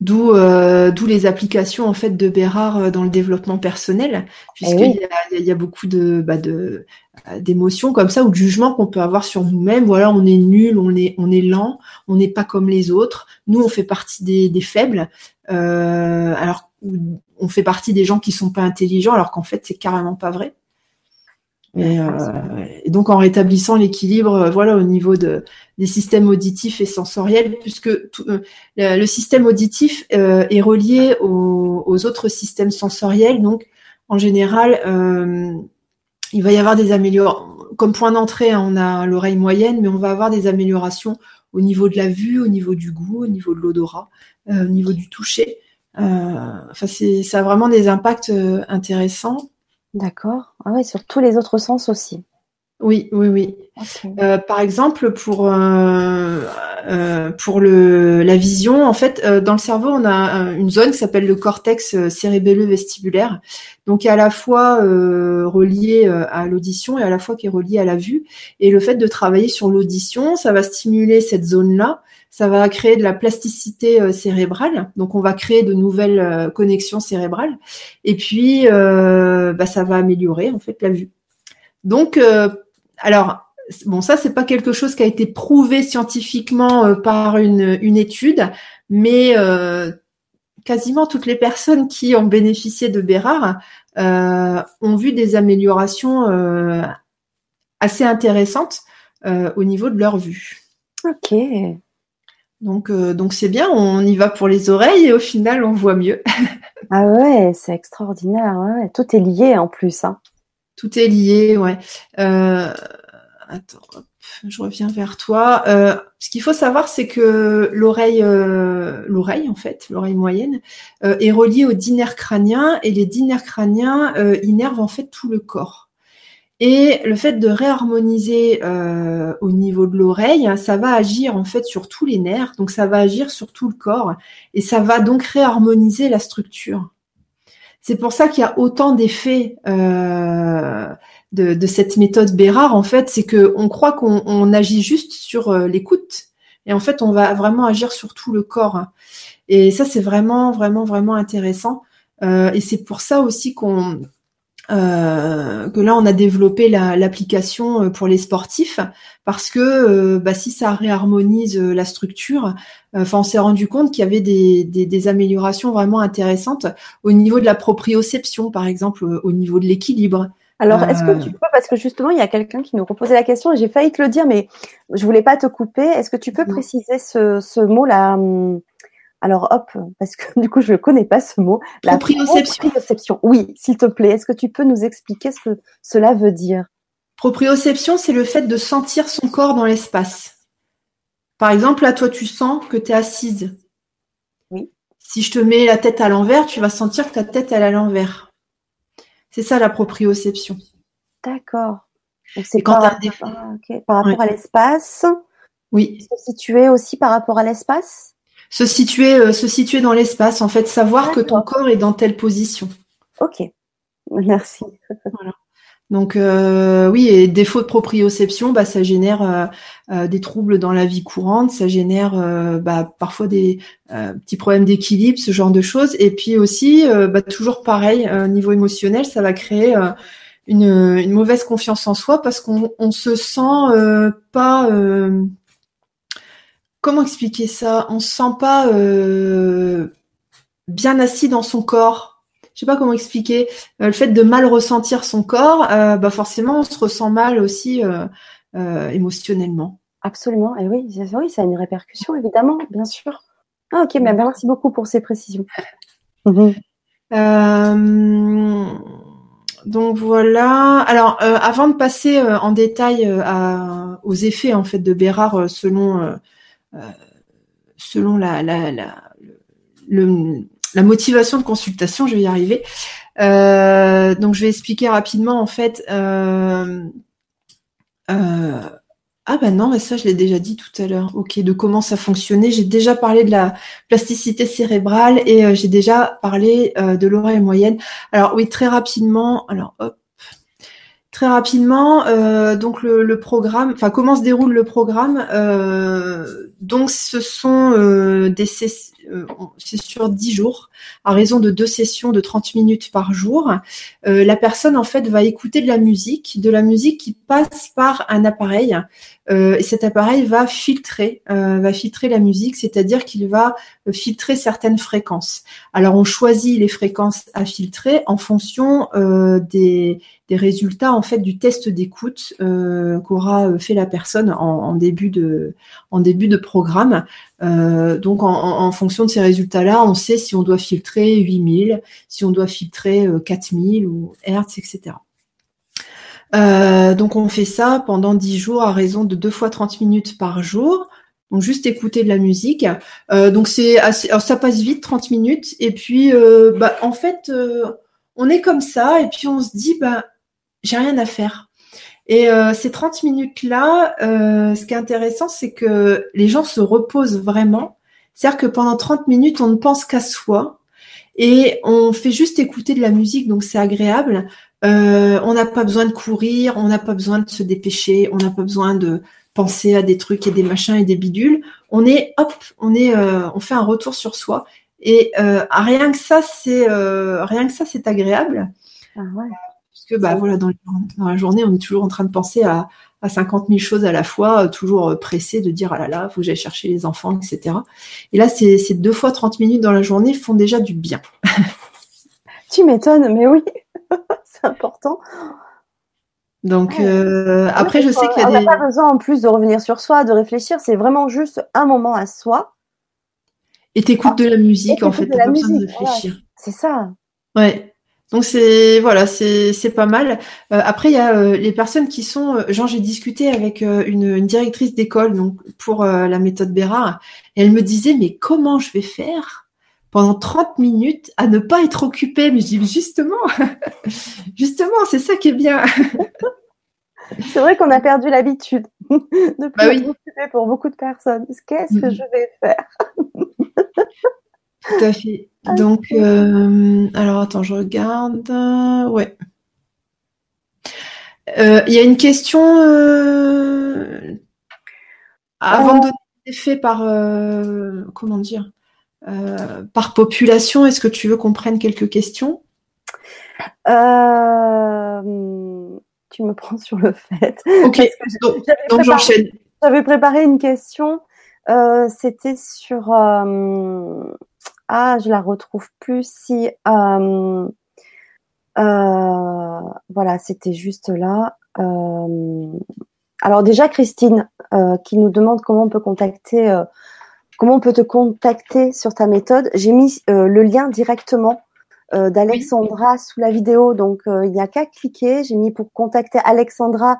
D'où euh, d'où les applications en fait de Bérard euh, dans le développement personnel, puisqu'il eh y, a, beaucoup de bah, de euh, d'émotions comme ça ou de jugements qu'on peut avoir sur nous-mêmes. Voilà, on est nul, on est on est lent, on n'est pas comme les autres. Nous, on fait partie des, des faibles. alors on fait partie des gens qui sont pas intelligents, alors qu'en fait c'est carrément pas vrai. Euh, et, donc en rétablissant l'équilibre, euh, voilà, au niveau de, des systèmes auditifs et sensoriels, puisque euh, le système auditif est relié aux, autres systèmes sensoriels. Donc en général, il va y avoir des améliorations. Comme point d'entrée, hein, on a l'oreille moyenne, mais on va avoir des améliorations au niveau de la vue, au niveau du goût, au niveau de l'odorat, au niveau du toucher. enfin, ça a vraiment des impacts intéressants. D'accord. Ah ouais, sur tous les autres sens aussi. Oui, oui, oui. Euh, par exemple, pour euh, euh, pour le la vision, en fait, dans le cerveau, on a une zone qui s'appelle le cortex cérébelleux vestibulaire, donc qui est à la fois relié à l'audition et à la fois qui est relié à la vue. Et le fait de travailler sur l'audition, ça va stimuler cette zone-là ça va créer de la plasticité euh, cérébrale, donc on va créer de nouvelles euh, connexions cérébrales, et puis euh, bah, ça va améliorer en fait la vue. Donc, alors bon, ça c'est pas quelque chose qui a été prouvé scientifiquement par une, une, étude, mais quasiment toutes les personnes qui ont bénéficié de Bérard ont vu des améliorations assez intéressantes au niveau de leur vue. Ok. Donc, euh, donc c'est bien, on y va pour les oreilles et au final, on voit mieux. ah ouais, c'est extraordinaire. Ouais. Tout est lié en plus. Hein. Tout est lié, ouais. Euh, attends, je reviens vers toi. Euh, ce qu'il faut savoir, c'est que l'oreille, l'oreille en fait, l'oreille moyenne, est reliée aux dix nerfs crâniens et les dix nerfs crâniens innervent en fait tout le corps. Et le fait de réharmoniser euh, au niveau de l'oreille, ça va agir en fait sur tous les nerfs, donc ça va agir sur tout le corps et ça va donc réharmoniser la structure. C'est pour ça qu'il y a autant d'effets euh, de, cette méthode Bérard en fait, c'est que on croit qu'on agit juste sur euh, l'écoute et en fait on va vraiment agir sur tout le corps. Et ça c'est vraiment vraiment vraiment intéressant. et c'est pour ça aussi qu'on euh, que là on a développé l'application euh, pour les sportifs parce que euh, bah, si ça réharmonise la structure, enfin on s'est rendu compte qu'il y avait des, des, améliorations vraiment intéressantes au niveau de la proprioception par exemple, au niveau de l'équilibre. Alors, est-ce que tu peux, parce que justement, il y a quelqu'un qui nous reposait la question et j'ai failli te le dire, mais je voulais pas te couper. Est-ce que tu peux préciser ce, ce mot-là hum, alors hop, parce que du coup je ne connais pas ce mot. La proprioception. Oui, s'il te plaît, est-ce que tu peux nous expliquer ce que cela veut dire? Proprioception, c'est le fait de sentir son corps dans l'espace. Par exemple, là, toi, tu sens que tu es assise. Oui. Si je te mets la tête à l'envers, tu vas sentir que ta tête est à l'envers. C'est ça la proprioception. D'accord. c'est quand par, par rapport à l'espace. Oui. Se situer aussi par rapport à l'espace? Se situer, euh, se situer dans l'espace, en fait, savoir que ton corps est dans telle position. Ok, merci. Donc euh, oui, et défaut de proprioception, bah, ça génère euh, des troubles dans la vie courante, ça génère bah, parfois des petits problèmes d'équilibre, ce genre de choses. Et puis aussi, bah, toujours pareil, au niveau émotionnel, ça va créer une, une, mauvaise confiance en soi parce qu'on on se sent pas comment expliquer ça? On se sent pas euh, bien assis dans son corps. Je sais pas comment expliquer. Euh, le fait de mal ressentir son corps, euh, bah forcément, on se ressent mal aussi émotionnellement. Absolument. Et oui, oui, ça a une répercussion évidemment, bien sûr. Ah, ok, mais merci beaucoup pour ces précisions. Mhm. donc voilà. Alors, avant de passer en détail aux effets en fait de Bérard selon selon la, la, la, la, motivation de consultation, je vais y arriver. Euh, donc, je vais expliquer rapidement en fait. Euh, euh, ah ben non, mais ça je l'ai déjà dit tout à l'heure. Ok, de comment ça fonctionnait. J'ai déjà parlé de la plasticité cérébrale et euh, j'ai déjà parlé euh, de l'oreille moyenne. Alors oui, très rapidement. Alors hop. Très rapidement, euh, donc le, programme, enfin comment se déroule le programme euh, Donc ce sont euh, des c'est sur 10 jours, à raison de deux sessions de 30 minutes par jour. la personne en fait va écouter de la musique, de la musique qui passe par un appareil, et cet appareil va filtrer, va filtrer la musique, c'est-à-dire qu'il va filtrer certaines fréquences. Alors on choisit les fréquences à filtrer en fonction des résultats en fait du test d'écoute euh, qu'aura euh, fait la personne en, début de en programme. Euh, donc en, fonction de ces résultats-là, on sait si on doit filtrer 8000, si on doit filtrer 4000 ou Hertz, etc. donc on fait ça pendant 10 jours à raison de 2 fois 30 minutes par jour. Donc juste écouter de la musique. donc c'est assez, ça passe vite 30 minutes et puis bah, en fait on est comme ça et puis on se dit bah j'ai rien à faire. Et euh, ces 30 minutes-là, euh, ce qui est intéressant, c'est que les gens se reposent vraiment. C'est-à-dire que pendant 30 minutes, on ne pense qu'à soi et on fait juste écouter de la musique, donc c'est agréable. Euh, on n'a pas besoin de courir, on n'a pas besoin de se dépêcher, on n'a pas besoin de penser à des trucs et des machins et des bidules. On est hop, on est, on fait un retour sur soi et rien que ça, c'est rien que ça, c'est agréable. Ah ouais que bah voilà dans, la journée on est toujours en train de penser à, à 50 000 choses à la fois, euh, toujours euh, pressé de dire ah là là, faut que j'aille chercher les enfants, etc. Et là, ces, ces deux fois 30 minutes dans la journée font déjà du bien. tu m'étonnes, mais oui, c'est important. Donc euh, après, je sais qu'il y a on n'a pas besoin en plus de revenir sur soi, de réfléchir. C'est vraiment juste un moment à soi. Et t'écoutes de la musique, en fait. T'as pas besoin de réfléchir. c'est ça. Ouais. Donc c'est voilà, c'est c'est pas mal. Euh, après il y a euh, les personnes qui sont euh, genre j'ai discuté avec une, directrice d'école donc pour la méthode Bérard et elle me disait mais comment je vais faire pendant 30 minutes à ne pas être occupée? Mais je dis justement justement, c'est ça qui est bien. c'est vrai qu'on a perdu l'habitude de bah plus occuper pour beaucoup de personnes. Qu'est-ce que je vais faire? Tout à fait. Donc, euh, alors attends, je regarde. Ouais. Euh, il y a une question euh, avant de donner des faits par comment dire par population. Est-ce que tu veux qu'on prenne quelques questions? Tu me prends sur le fait. Ok. Donc, j'enchaîne. J'avais préparé une question. C'était sur ah, je la retrouve plus si euh, euh, voilà, c'était juste là. Euh, alors déjà Christine qui nous demande comment on peut contacter comment on peut te contacter sur ta méthode. J'ai mis le lien directement d'Alexandra sous la vidéo, donc il n'y a qu'à cliquer. J'ai mis pour contacter Alexandra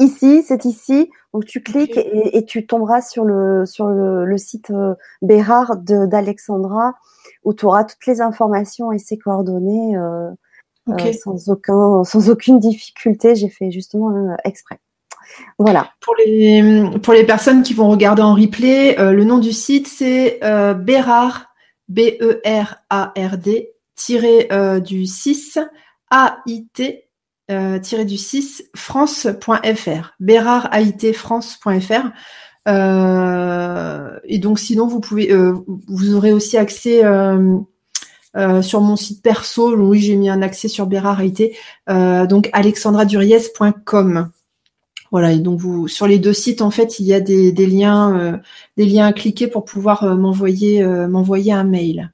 ici, c'est ici. Donc tu cliques et, tu tomberas sur le sur le, site euh, Bérard d'Alexandra où tu auras toutes les informations et ses coordonnées euh, euh, sans aucun sans aucune difficulté. J'ai fait justement exprès. Voilà. Pour les pour les personnes qui vont regarder en replay, le nom du site c'est Bérard B E R A R D tiré du 6 A I T euh, du 6 france.fr, france.fr Euh, et donc sinon vous pouvez, euh, vous aurez aussi accès euh, sur mon site perso. Oui, j'ai mis un accès sur Bérard IT, donc alexandraduriez.com. Voilà, et donc vous sur les deux sites en fait il y a des, liens, des liens à cliquer pour pouvoir m'envoyer un mail.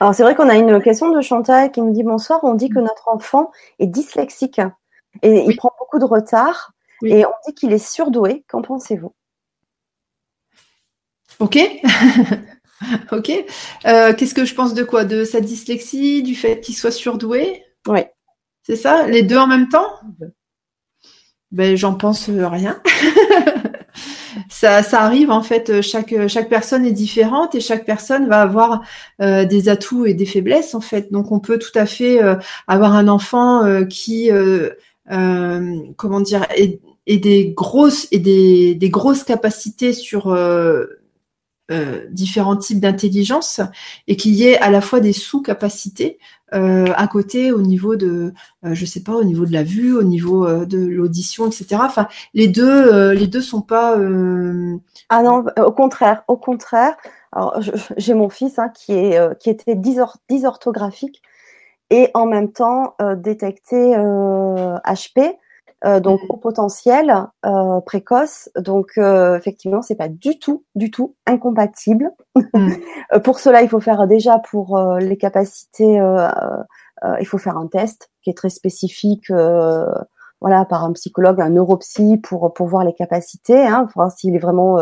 Alors c'est vrai qu'on a une question de Chantal qui nous dit bonsoir. On dit que notre enfant est dyslexique et il prend beaucoup de retard et on dit qu'il est surdoué. Qu'en pensez-vous? Ok. ok. Euh, qu'est-ce que je pense de quoi? De sa dyslexie, du fait qu'il soit surdoué? Oui. C'est ça? Les deux en même temps? Ben, J'en pense rien. ça, ça arrive en fait. Chaque chaque personne est différente et chaque personne va avoir euh, des atouts et des faiblesses en fait. Donc on peut tout à fait euh, avoir un enfant euh, qui comment dire et, des grosses et des, des grosses capacités sur différents types d'intelligence et qu'il y ait à la fois des sous-capacités à côté au niveau de, je sais pas, au niveau de la vue, au niveau de l'audition, etc. Enfin, les deux, les deux sont pas. Ah non, au contraire, au contraire. Alors, j'ai mon fils hein, qui est qui était dysorthographique et en même temps détecté HP euh, donc mmh. au potentiel euh, précoce. Donc euh, effectivement, c'est pas du tout, du tout incompatible. Mmh. pour cela, il faut faire déjà pour les capacités, il faut faire un test qui est très spécifique. voilà, par un psychologue, un neuropsy pour pour voir les capacités, hein, pour voir s'il est vraiment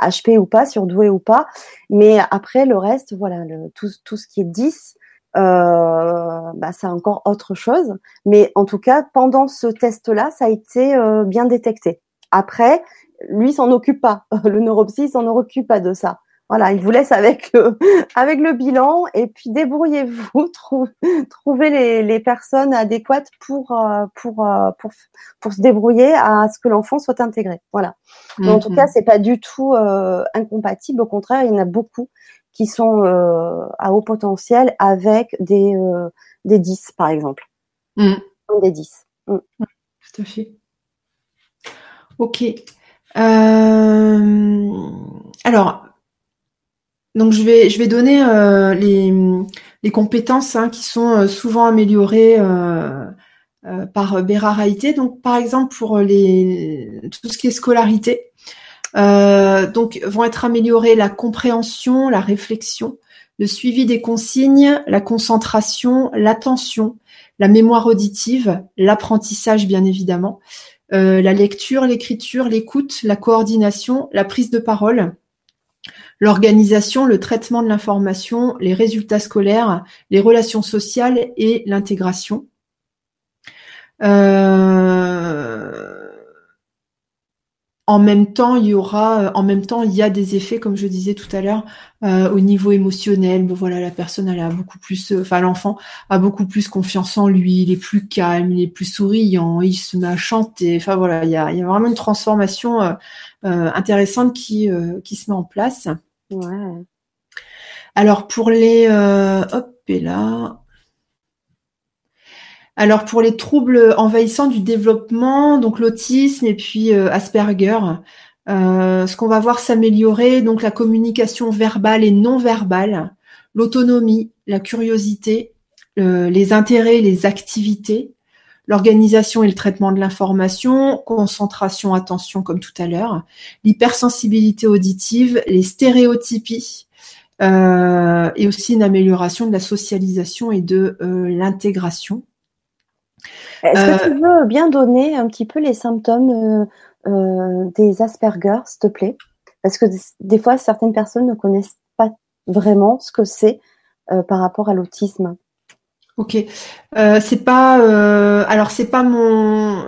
HP ou pas, surdoué ou pas. Mais après le reste, voilà, le, tout tout ce qui est 10, euh, bah, c'est encore autre chose. Mais en tout cas, pendant ce test-là, ça a été euh, bien détecté. Après, lui s'en occupe pas. Le neuropsy s'en occupe pas de ça. Voilà, il vous laisse avec le, avec le bilan et puis débrouillez-vous, trouvez les, les, personnes adéquates pour, euh, pour, pour, pour se débrouiller à ce que l'enfant soit intégré. Voilà. en tout cas, mhm. c'est pas du tout incompatible. Au contraire, il y en a beaucoup qui sont euh, à haut potentiel avec des, euh, des 10, par exemple. Mm. Des 10. Mm. Tout à fait. Ok. Euh, alors, donc je vais, je vais donner les, les, compétences hein, qui sont souvent améliorées par Bérard Donc, par exemple, pour les, tout ce qui est scolarité, euh, donc vont être améliorées la compréhension, la réflexion, le suivi des consignes, la concentration, l'attention, la mémoire auditive, l'apprentissage bien évidemment, euh, la lecture, l'écriture, l'écoute, la coordination, la prise de parole, l'organisation, le traitement de l'information, les résultats scolaires, les relations sociales et l'intégration. Euh, en même temps, il y aura, euh, en même temps, il y a des effets, comme je disais tout à l'heure, euh, au niveau émotionnel. Bon, voilà, la personne, elle a beaucoup plus, euh, enfin, l'enfant a beaucoup plus confiance en lui. Il est plus calme, il est plus souriant, il se met à chanter. Enfin, voilà, il y a, il y a vraiment une transformation intéressante qui qui se met en place. Ouais. Alors pour les, hop, et là, alors pour les troubles envahissants du développement, donc l'autisme et puis euh, Asperger, euh, ce qu'on va voir s'améliorer, donc la communication verbale et non verbale, l'autonomie, la curiosité, les intérêts, les activités, l'organisation et le traitement de l'information, concentration, attention comme tout à l'heure, l'hypersensibilité auditive, les stéréotypies, euh, et aussi une amélioration de la socialisation et de l'intégration. Est-ce que tu euh, veux bien donner un petit peu les symptômes euh, euh, des Asperger, s'il te plaît? Parce que des fois, certaines personnes ne connaissent pas vraiment ce que c'est par rapport à l'autisme. Ok, c'est pas alors c'est pas mon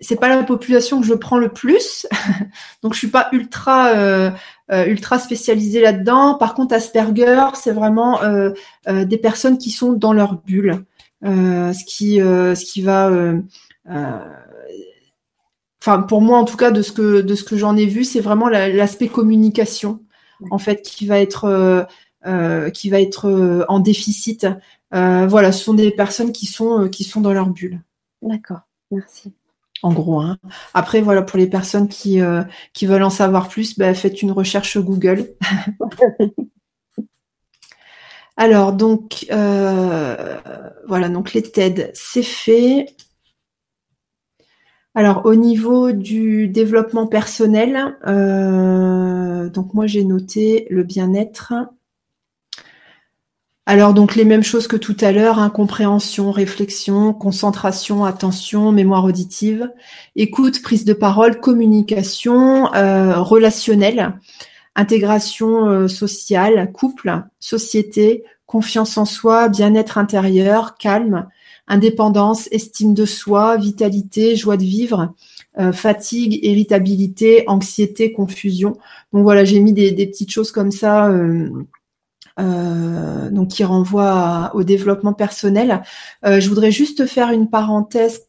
c'est pas la population que je prends le plus, donc je suis pas ultra ultra spécialisée là-dedans. Par contre, Asperger, c'est vraiment des personnes qui sont dans leur bulle. Euh, ce qui euh, ce qui va euh, enfin pour moi en tout cas de ce que de ce que j'en ai vu, c'est vraiment l'aspect communication en fait qui va être qui va être en déficit. voilà, ce sont des personnes qui sont qui sont dans leur bulle. D'accord, merci. En gros, hein. après voilà pour les personnes qui qui veulent en savoir plus, bah, faites une recherche Google. Alors donc euh, voilà donc les TED c'est fait. Alors au niveau du développement personnel, euh, donc moi j'ai noté le bien-être. Alors donc les mêmes choses que tout à l'heure, incompréhension, hein, réflexion, concentration, attention, mémoire auditive, écoute, prise de parole, communication, euh, relationnelle intégration euh, sociale, couple, société, confiance en soi, bien-être intérieur, calme, indépendance, estime de soi, vitalité, joie de vivre, euh, fatigue, irritabilité, anxiété, confusion. Donc voilà, j'ai mis des, petites choses comme ça. Euh, donc qui renvoient au développement personnel. je voudrais juste faire une parenthèse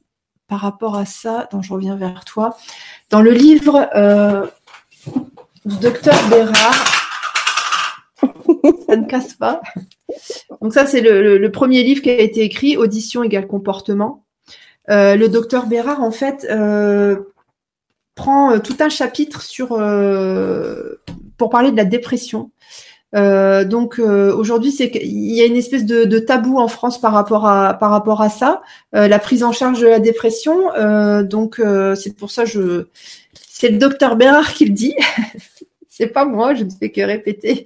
par rapport à ça. Donc je reviens vers toi. Dans le livre du docteur Bérard. ça ne casse pas. Donc ça, c'est le, premier livre qui a été écrit, Audition égale comportement. Euh, le docteur Bérard, en fait, euh, prend euh, tout un chapitre sur pour parler de la dépression. donc aujourd'hui, c'est qu'il y a une espèce de, tabou en France par rapport à ça, la prise en charge de la dépression. donc c'est pour ça je c'est le docteur Bérard qui le dit. c'est pas moi, je ne fais que répéter.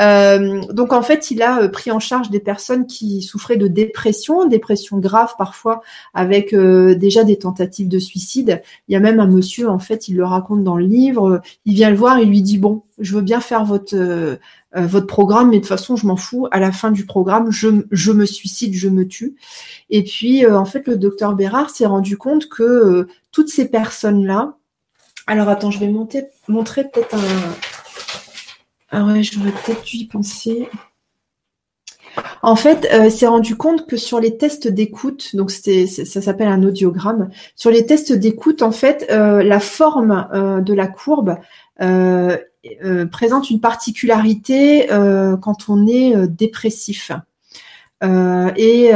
Euh, donc en fait, il a euh, pris en charge des personnes qui souffraient de dépression, dépression grave parfois, avec euh, déjà des tentatives de suicide. Il y a même un monsieur, en fait, il le raconte dans le livre. Il vient le voir, il lui dit bon, je veux bien faire votre votre programme, mais de toute façon, je m'en fous. À la fin du programme, je, je me suicide, je me tue. Et puis, en fait, le docteur Bérard s'est rendu compte que toutes ces personnes-là, alors attends, je vais montrer peut-être un, ah ouais, j'aurais peut-être dû y penser. En fait, euh, s'est rendu compte que sur les tests d'écoute, donc ça s'appelle un audiogramme, sur les tests d'écoute, en fait, euh, la forme euh, de la courbe euh, présente une particularité quand on est dépressif. Et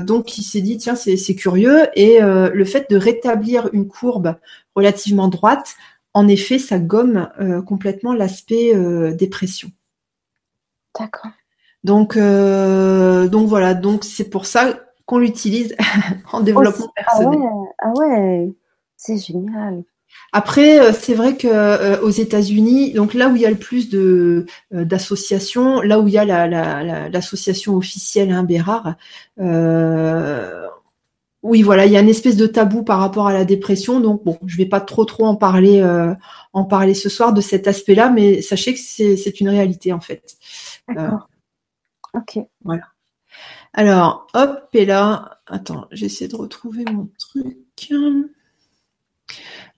donc, il s'est dit, tiens, c'est, curieux. Et le fait de rétablir une courbe relativement droite en effet, ça gomme euh, complètement l'aspect euh, dépression. D'accord. Donc, euh, donc voilà, donc c'est pour ça qu'on l'utilise en développement ah personnel. Ah ouais, c'est génial. Après, c'est vrai que aux États-Unis, donc là où il y a le plus de d'associations, là où il y a l'association officielle hein, Bérard, oui, voilà, il y a une espèce de tabou par rapport à la dépression. Donc bon, je vais pas trop trop en parler euh, en parler ce soir de cet aspect-là, mais sachez que c'est une réalité en fait. D'accord. ok. Voilà. Alors, hop, et là, attends, j'essaie de retrouver mon truc.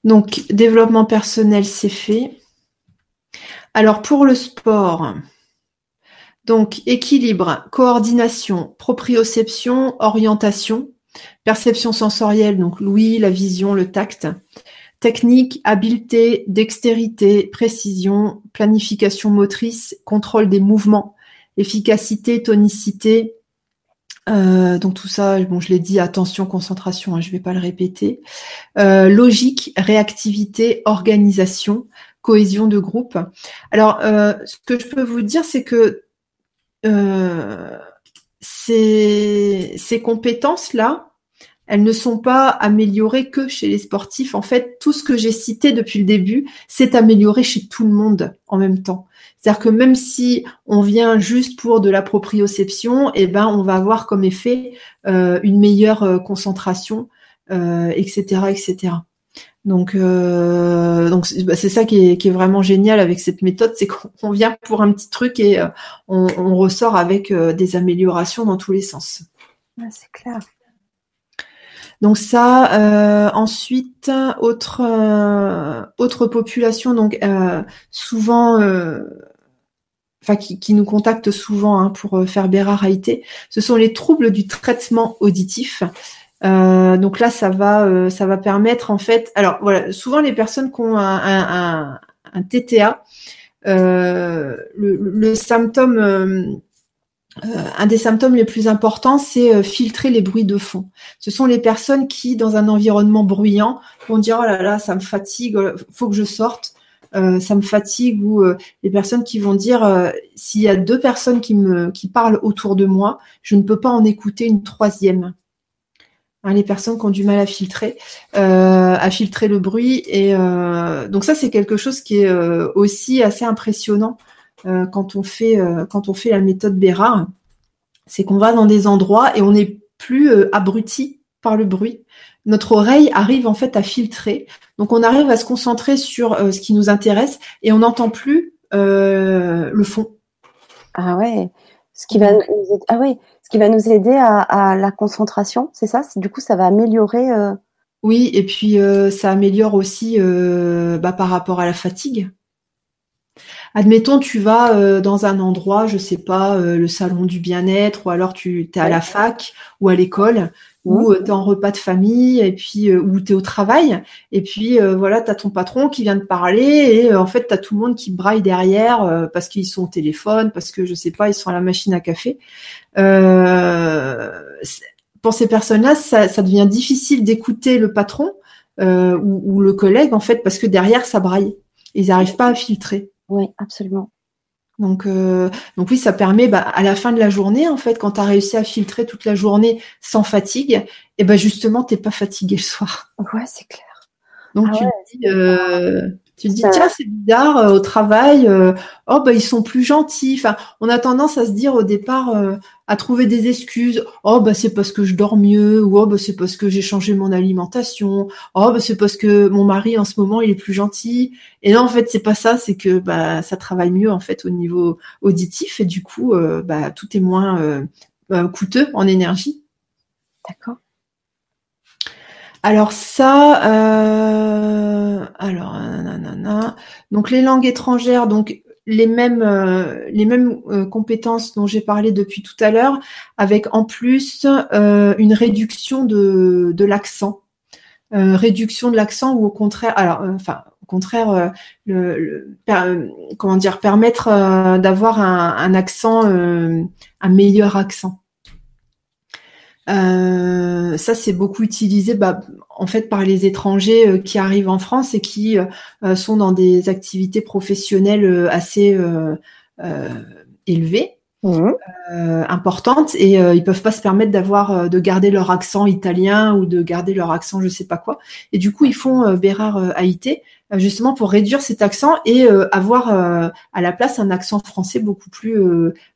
Donc, développement personnel, c'est fait. Alors, pour le sport, donc équilibre, coordination, proprioception, orientation. Perception sensorielle, donc l'ouïe, la vision, le tact. Technique, habileté, dextérité, précision, planification motrice, contrôle des mouvements, efficacité, tonicité. Euh, donc tout ça, bon, je l'ai dit, attention, concentration, hein, je ne vais pas le répéter. Euh, logique, réactivité, organisation, cohésion de groupe. Alors, euh, ce que je peux vous dire, c'est que ces, ces compétences-là, elles ne sont pas améliorées que chez les sportifs. En fait, tout ce que j'ai cité depuis le début, c'est amélioré chez tout le monde en même temps. C'est-à-dire que même si on vient juste pour de la proprioception, eh ben, on va avoir comme effet euh, une meilleure euh, concentration, euh, etc., etc. Donc, donc bah, c'est ça qui est, vraiment génial avec cette méthode, c'est qu'on vient pour un petit truc et on, ressort avec des améliorations dans tous les sens. c'est clair. Donc ça, euh, ensuite, autre euh, autre population, donc euh, souvent, enfin qui, nous contacte souvent hein, pour faire Bérard ce sont les troubles du traitement auditif. donc là, ça va ça va permettre en fait, alors voilà, souvent les personnes qui ont un, un, TTA, le, le, symptôme euh, un des symptômes les plus importants, c'est euh, filtrer les bruits de fond. Ce sont les personnes qui, dans un environnement bruyant, vont dire oh là là, ça me fatigue, euh, faut que je sorte. ça me fatigue ou les personnes qui vont dire s'il y a deux personnes qui me parlent autour de moi, je ne peux pas en écouter une troisième. Hein, les personnes qui ont du mal à filtrer, à filtrer le bruit et donc ça c'est quelque chose qui est aussi assez impressionnant quand on fait euh, quand on fait la méthode Bérard, c'est qu'on va dans des endroits et on n'est plus euh, abruti par le bruit. Notre oreille arrive en fait à filtrer, donc on arrive à se concentrer sur ce qui nous intéresse et on n'entend plus le fond. Ah ouais, ce qui va nous, ah ouais, ce qui va nous aider à, la concentration, c'est ça? Du coup, ça va améliorer. Oui, et puis ça améliore aussi bah, par rapport à la fatigue. Admettons, tu vas euh, dans un endroit, je sais pas, euh, le salon du bien-être, ou alors tu es à la fac ou à l'école, où tu es en repas de famille et puis où tu es au travail et puis voilà, tu as ton patron qui vient de parler et en fait tu as tout le monde qui braille derrière parce qu'ils sont au téléphone, parce que je sais pas, ils sont à la machine à café. pour ces personnes-là, ça, ça devient difficile d'écouter le patron euh, ou, le collègue en fait parce que derrière ça braille. Ils n'arrivent pas à filtrer. Oui, absolument. Donc, euh, donc oui, ça permet bah, à la fin de la journée, en fait, quand tu as réussi à filtrer toute la journée sans fatigue, et eh ben justement, t'es pas fatigué le soir. Ouais, c'est clair. Donc ah tu te dis, euh, tu te dis tiens, c'est bizarre euh, au travail. Euh, oh bah ils sont plus gentils. Enfin, on a tendance à se dire au départ euh, à trouver des excuses. Oh bah c'est parce que je dors mieux. Ou oh bah c'est parce que j'ai changé mon alimentation. Oh bah c'est parce que mon mari en ce moment il est plus gentil. Et non en fait c'est pas ça. C'est que bah ça travaille mieux en fait au niveau auditif et du coup bah tout est moins coûteux en énergie. D'accord. Alors ça, euh, alors nanana. donc les langues étrangères, donc les mêmes euh, les mêmes euh, compétences dont j'ai parlé depuis tout à l'heure, avec en plus une réduction de, de l'accent, réduction de l'accent ou au contraire, alors enfin au contraire, comment dire, permettre d'avoir un accent, un meilleur accent. Euh, ça, c'est beaucoup utilisé bah, en fait par les étrangers euh, qui arrivent en France et qui euh, sont dans des activités professionnelles assez élevées. Mmh. importantes et ils peuvent pas se permettre d'avoir de garder leur accent italien ou de garder leur accent je sais pas quoi et du coup ils font Bérard Haïté justement pour réduire cet accent et avoir à la place un accent français beaucoup plus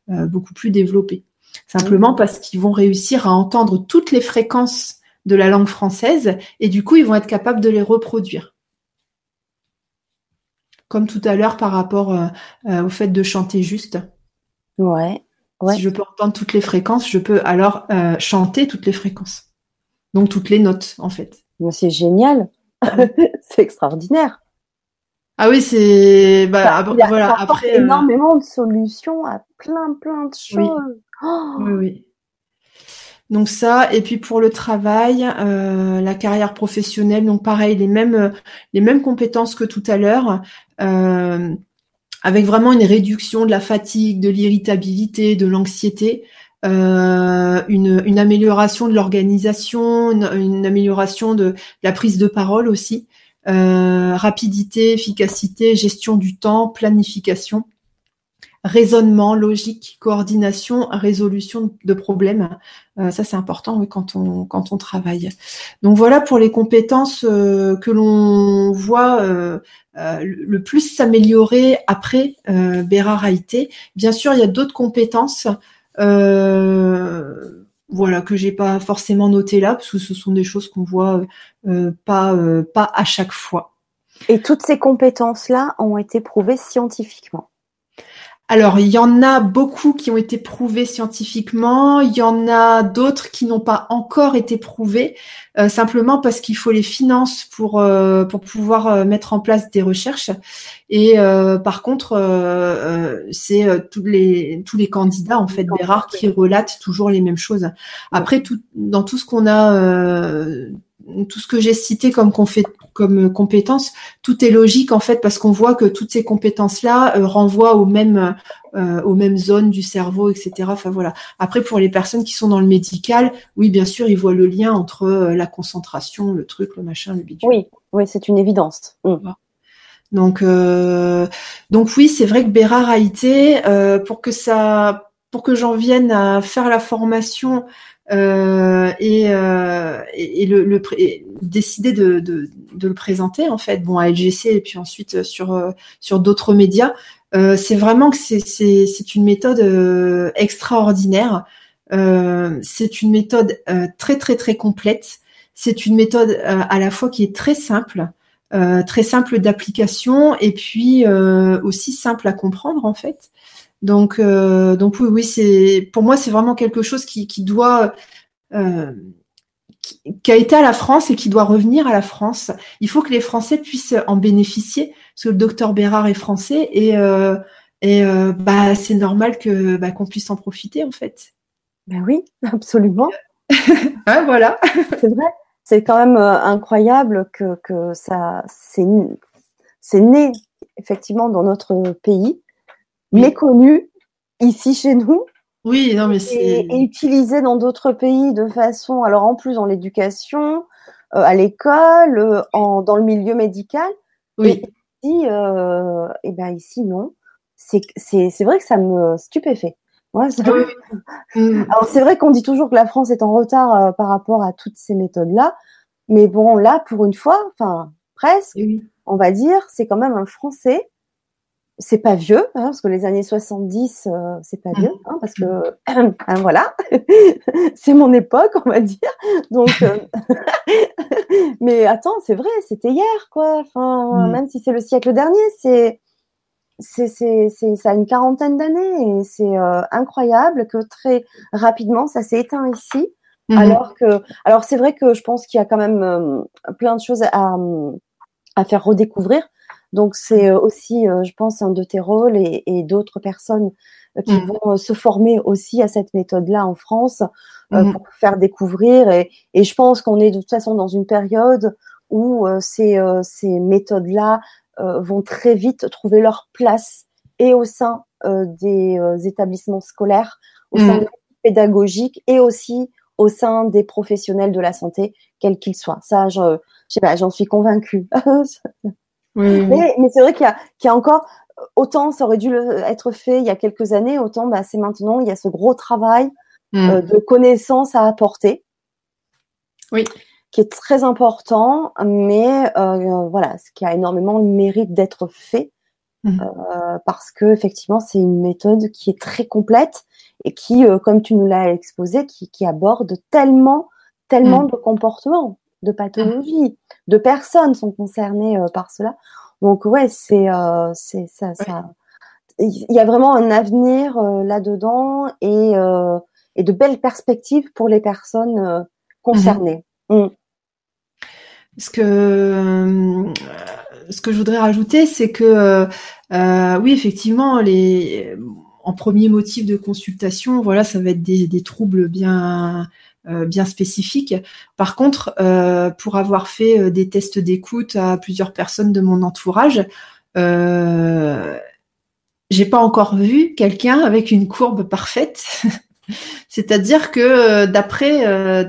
beaucoup plus développé simplement mmh. parce qu'ils vont réussir à entendre toutes les fréquences de la langue française et du coup, ils vont être capables de les reproduire. Comme tout à l'heure par rapport euh, euh, au fait de chanter juste. Ouais, Si je peux entendre toutes les fréquences, je peux alors euh, chanter toutes les fréquences. Donc toutes les notes, en fait. C'est génial. c'est extraordinaire. Ah oui, c'est bah, voilà. après, énormément de solutions à plein plein de choses. Oh oui, oui. Donc ça, et puis pour le travail, euh, la carrière professionnelle, donc pareil, les mêmes, les mêmes compétences que tout à l'heure, euh, avec vraiment une réduction de la fatigue, de l'irritabilité, de l'anxiété, euh, une, une, amélioration de l'organisation, une, amélioration de la prise de parole aussi, rapidité, efficacité, gestion du temps, planification raisonnement, logique, coordination, résolution de problèmes. Euh, ça, c'est important quand on quand on travaille. Donc voilà pour les compétences euh, que l'on voit euh, le plus s'améliorer après Bérard Haïté. Bien sûr, il y a d'autres compétences. voilà que j'ai pas forcément noté là parce que ce sont des choses qu'on voit pas pas à chaque fois. Et toutes ces compétences là ont été prouvées scientifiquement. Alors, il y en a beaucoup qui ont été prouvés scientifiquement, il y en a d'autres qui n'ont pas encore été prouvés, euh, simplement parce qu'il faut les finances pour euh, pour pouvoir euh, mettre en place des recherches. Et par contre, c'est tous les tous les candidats en fait rares qui relatent toujours les mêmes choses. Après, tout, dans tout ce qu'on a tout ce que j'ai cité comme, comme compétences, tout est logique en fait parce qu'on voit que toutes ces compétences-là euh, renvoient aux mêmes, euh, aux mêmes zones du cerveau, etc. Enfin voilà. Après, pour les personnes qui sont dans le médical, oui, bien sûr, ils voient le lien entre euh, la concentration, le truc, le machin, le bidule. Oui, oui, c'est une évidence. Mm. Donc, donc oui, c'est vrai que Bérard a été pour que ça, pour que j'en vienne à faire la formation euh, et, euh, et, le, le décider de, de, de, le présenter en fait, bon à LGC et puis ensuite sur euh, sur d'autres médias. Euh, c'est vraiment que c'est une méthode euh, extraordinaire. c'est une méthode très très très complète. C'est une méthode à la fois qui est très simple, très simple d'application et puis aussi simple à comprendre en fait. Donc, euh, donc oui, oui, c'est pour moi c'est vraiment quelque chose qui, qui doit euh, qui, a été à la France et qui doit revenir à la France. Il faut que les Français puissent en bénéficier, parce que le docteur Bérard est français et euh, et bah c'est normal que bah, qu'on puisse en profiter en fait. Ben oui, absolument. ah, voilà. c'est vrai. C'est quand même incroyable que, que ça, c'est, c'est né effectivement dans notre pays, méconnu ici chez nous. Oui, non, mais c'est. Et, utilisé dans d'autres pays de façon, alors en plus dans l'éducation, à l'école, en, dans le milieu médical. Oui. Et ici, euh, et ben ici non. C'est, c'est, c'est vrai que ça me stupéfait. Ouais, mm. Alors c'est vrai qu'on dit toujours que la France est en retard euh, par rapport à toutes ces méthodes-là, mais bon là pour une fois, enfin presque, on va dire, c'est quand même un Français. C'est pas vieux, hein, parce que les années 70, euh, c'est pas vieux, mm. hein, parce que hein, voilà, c'est mon époque, on va dire. Donc, euh, mais attends, c'est vrai, c'était hier, quoi. Enfin, mm. même si c'est le siècle dernier, c'est c'est, c'est, c'est, ça a une quarantaine d'années et c'est euh, incroyable que très rapidement ça s'est éteint ici. Alors que, alors c'est vrai que je pense qu'il y a quand même plein de choses à, à faire redécouvrir. Donc c'est euh, aussi, je pense, un de tes rôles et, et d'autres personnes qui mhm. vont se former aussi à cette méthode-là en France mhm. pour faire découvrir. Et, et je pense qu'on est de toute façon dans une période où ces, ces méthodes-là euh, vont très vite trouver leur place et au sein euh, des euh, établissements scolaires, au sein mm. des pédagogiques et aussi au sein des professionnels de la santé, quels qu'ils soient. Ça, je j'en suis convaincue. Mais, mais c'est vrai qu'il y, y, a encore autant ça aurait dû être fait il y a quelques années, autant bah, c'est maintenant. Il y a ce gros travail mm. de connaissances à apporter. Oui qui est très important, mais euh, voilà, ce qui a énormément le mérite d'être fait mmh. euh, parce que effectivement c'est une méthode qui est très complète et qui, euh, comme tu nous l'as exposé, qui, qui, aborde tellement, tellement mmh. de comportements, de pathologies, de personnes sont concernées euh, par cela. Donc ouais, c'est euh, c'est ça, ça. Il y a vraiment un avenir là-dedans et, et de belles perspectives pour les personnes concernées. Mmh. Ce que, euh, ce que je voudrais rajouter, c'est que euh, euh, oui, effectivement, les, en premier motif de consultation, voilà, ça va être des, des troubles bien bien spécifiques. Par contre, pour avoir fait des tests d'écoute à plusieurs personnes de mon entourage, euh, j'ai pas encore vu quelqu'un avec une courbe parfaite C'est-à-dire que euh, d'après euh,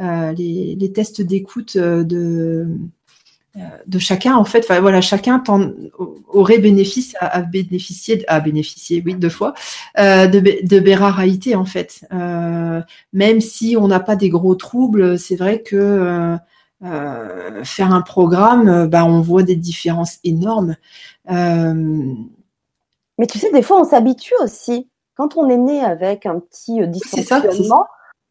euh, les, tests d'écoute de de chacun en fait, voilà, chacun aurait bénéfice à, bénéficier à bénéficier, oui, deux fois de, de bérarité en fait. même si on n'a pas des gros troubles, c'est vrai que faire un programme, bah, on voit des différences énormes. Mais tu sais, des fois, on s'habitue aussi quand on est né avec un petit euh, dysfonctionnement,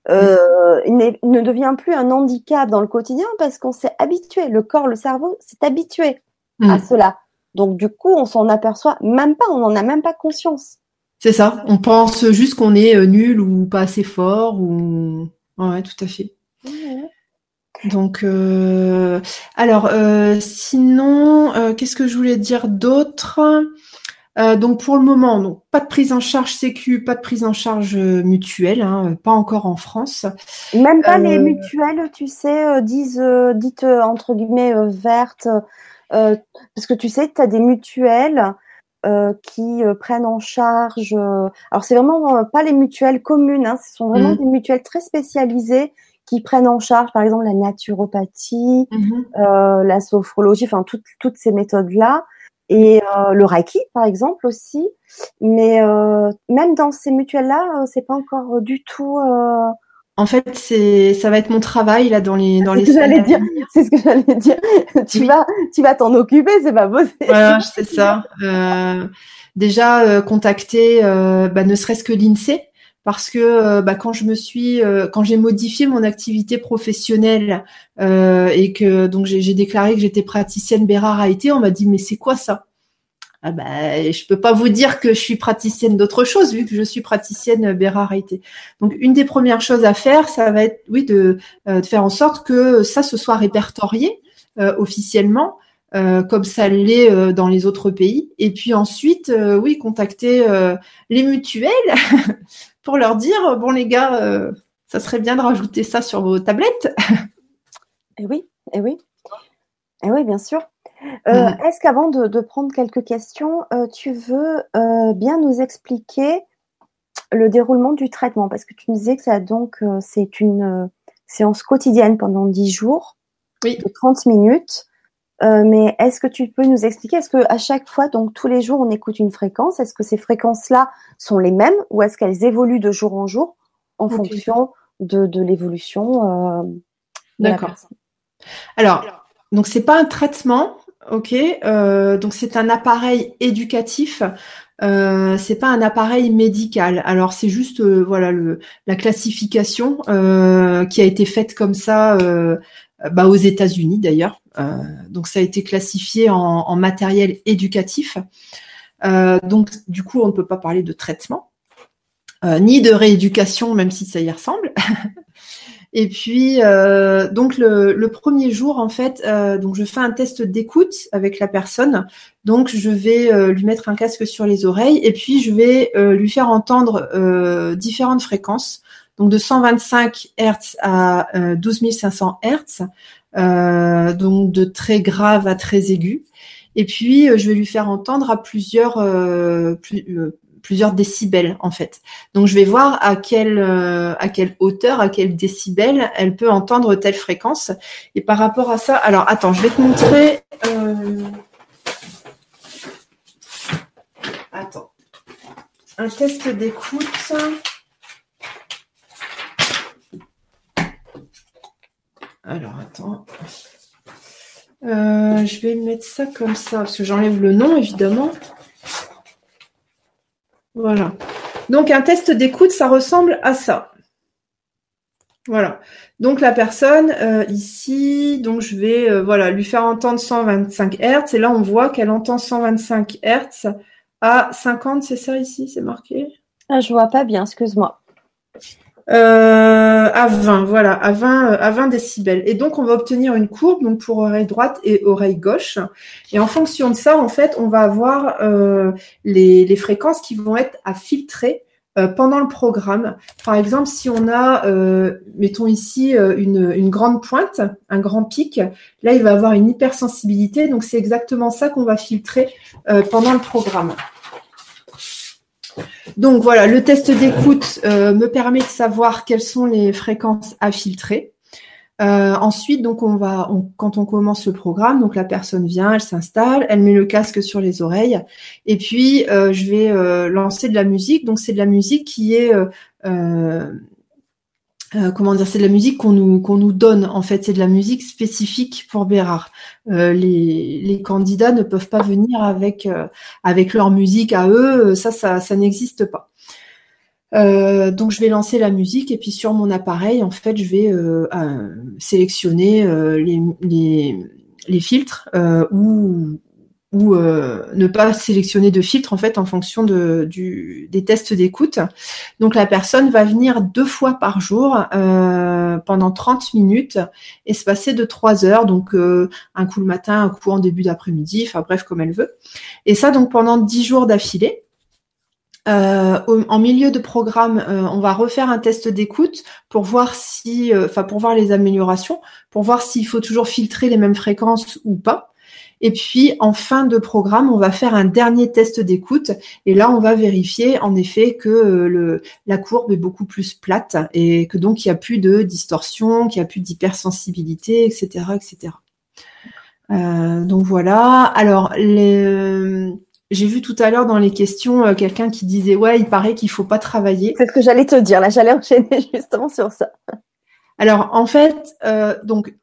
euh, il, ne devient plus un handicap dans le quotidien parce qu'on s'est habitué. Le corps, le cerveau s'est habitué à mm. cela. Donc du coup, on s'en aperçoit même pas, on n'en a même pas conscience. C'est ça. On pense juste qu'on est euh, nul ou pas assez fort ou ouais, tout à fait. Donc, alors, sinon, qu'est-ce que je voulais dire d'autre? Euh, donc pour le moment, donc pas de prise en charge sécu, pas de prise en charge euh, mutuelle, hein, pas encore en France. Même pas les euh, mutuelles, tu sais, disent dites entre guillemets vertes, parce que tu sais, tu as des mutuelles qui prennent en charge. alors c'est vraiment pas les mutuelles communes, hein, ce sont vraiment mmh. des mutuelles très spécialisées qui prennent en charge, par exemple, la naturopathie, mmh la sophrologie, enfin toutes toutes ces méthodes là et euh, le Reiki par exemple aussi. Mais euh, même dans ces mutuelles-là, euh, c'est pas encore du tout. En fait, c'est ça va être mon travail là dans les dans les. C'est ce que j'allais dire. tu vas tu vas t'en occuper, c'est pas possible. Voilà, c'est ça. déjà contacter, bah, ne serait-ce que l'Insee parce que euh, bah, quand je me suis, euh, quand j'ai modifié mon activité professionnelle euh, et que donc j'ai déclaré que j'étais praticienne Bérard on m'a dit mais c'est quoi ça? Ah bah, je peux pas vous dire que je suis praticienne d'autre chose vu que je suis praticienne Bérard. Donc une des premières choses à faire, ça va être oui de, de faire en sorte que ça se soit répertorié officiellement euh, comme ça l'est euh, dans les autres pays. Et puis ensuite, euh, oui, contacter les mutuelles pour leur dire bon les gars, Ça serait bien de rajouter ça sur vos tablettes. Eh oui, eh oui. Eh oui, bien sûr. Euh, mm. Est-ce qu'avant de, prendre quelques questions, euh, tu veux euh, bien nous expliquer le déroulement du traitement? Parce que tu nous disais que ça donc c'est une séance quotidienne pendant 10 jours oui. de 30 minutes. Mais est-ce que tu peux nous expliquer Est-ce que à chaque fois, donc tous les jours, on écoute une fréquence? Est-ce que ces fréquences-là sont les mêmes ou est-ce qu'elles évoluent de jour en jour en fonction de, de l'évolution la personne? Alors, donc c'est pas un traitement, Ok, euh, donc c'est un appareil éducatif. Euh, c'est pas un appareil médical. Alors c'est juste euh, voilà le, la classification euh, qui a été faite comme ça bah, aux États-Unis d'ailleurs. donc ça a été classifié en, matériel éducatif. donc du coup on ne peut pas parler de traitement ni de rééducation même si ça y ressemble. Et puis euh, donc le, premier jour en fait, euh, donc je fais un test d'écoute avec la personne. Donc je vais euh, lui mettre un casque sur les oreilles et puis je vais euh, lui faire entendre euh, différentes fréquences. Donc de 125 Hz à 12 500 Hz, donc de très grave à très aigu. Et puis je vais lui faire entendre à plusieurs plus, plusieurs décibels en fait. Donc je vais voir à quelle euh, à quelle hauteur, à quel décibel elle peut entendre telle fréquence. Et par rapport à ça, alors attends, je vais te montrer. Euh, attends, un test d'écoute. Alors attends. Euh, je vais mettre ça comme ça parce que j'enlève le nom évidemment. Voilà. Donc un test d'écoute, ça ressemble à ça. Voilà. Donc la personne euh, ici, donc je vais euh, voilà lui faire entendre 125 Hz et là on voit qu'elle entend 125 Hz à 50, c'est ça ici, c'est marqué? Ah, Je vois pas bien, excuse-moi. Euh, à 20, voilà, à 20, à 20 décibels. Et donc, on va obtenir une courbe donc pour oreille droite et oreille gauche. Et en fonction de ça, en fait, on va avoir euh, les, fréquences qui vont être à filtrer euh, pendant le programme. Par exemple, si on a, euh, mettons ici, euh, une, une, grande pointe, un grand pic, là, il va avoir une hypersensibilité. Donc, c'est exactement ça qu'on va filtrer pendant le programme. Donc voilà, le test d'écoute euh, me permet de savoir quelles sont les fréquences à filtrer. Euh, ensuite, donc on va, quand on commence le programme, donc la personne vient, elle s'installe, elle met le casque sur les oreilles, et puis euh, je vais lancer de la musique. Donc c'est de la musique qui est euh, comment dire, c'est de la musique qu'on nous qu'on nous donne en fait, c'est de la musique spécifique pour Bérard. Euh, les, les candidats ne peuvent pas venir avec euh, avec leur musique à eux, ça ça, ça n'existe pas. donc je vais lancer la musique et puis sur mon appareil en fait je vais sélectionner les, les, les filtres ou ou euh, ne pas sélectionner de filtre en fait en fonction de, des tests d'écoute. Donc la personne va venir deux fois par jour euh, pendant 30 minutes et se passer de trois heures, donc euh, un coup le matin, un coup en début d'après-midi, enfin bref comme elle veut. Et ça donc pendant 10 jours d'affilée. en milieu de programme, on va refaire un test d'écoute pour voir si, enfin pour voir les améliorations, pour voir s'il faut toujours filtrer les mêmes fréquences ou pas. Et puis en fin de programme, on va faire un dernier test d'écoute et là on va vérifier en effet que euh, le, la courbe est beaucoup plus plate et que donc il n'y a plus de distorsion, qu'il n'y a plus d'hypersensibilité, etc., etc. Euh, donc voilà. Alors les j'ai vu tout à l'heure dans les questions euh, quelqu'un qui disait ouais, il paraît qu'il faut pas travailler. C'est ce que j'allais te dire. Là, j'allais enchaîner justement sur ça. Alors en fait, euh, donc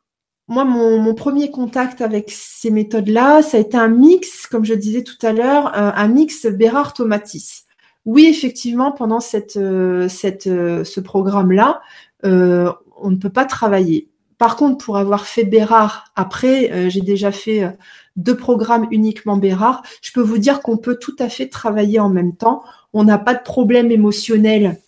moi, mon, premier contact avec ces méthodes-là, ça a été un mix, comme je disais tout à l'heure, euh, un mix Bérard-Tomatis. Oui, effectivement, pendant cette, euh, cette, euh, ce programme-là, on ne peut pas travailler. Par contre, pour avoir fait Bérard après, j'ai déjà fait deux programmes uniquement Bérard, je peux vous dire qu'on peut tout à fait travailler en même temps. On n'a pas de problème émotionnel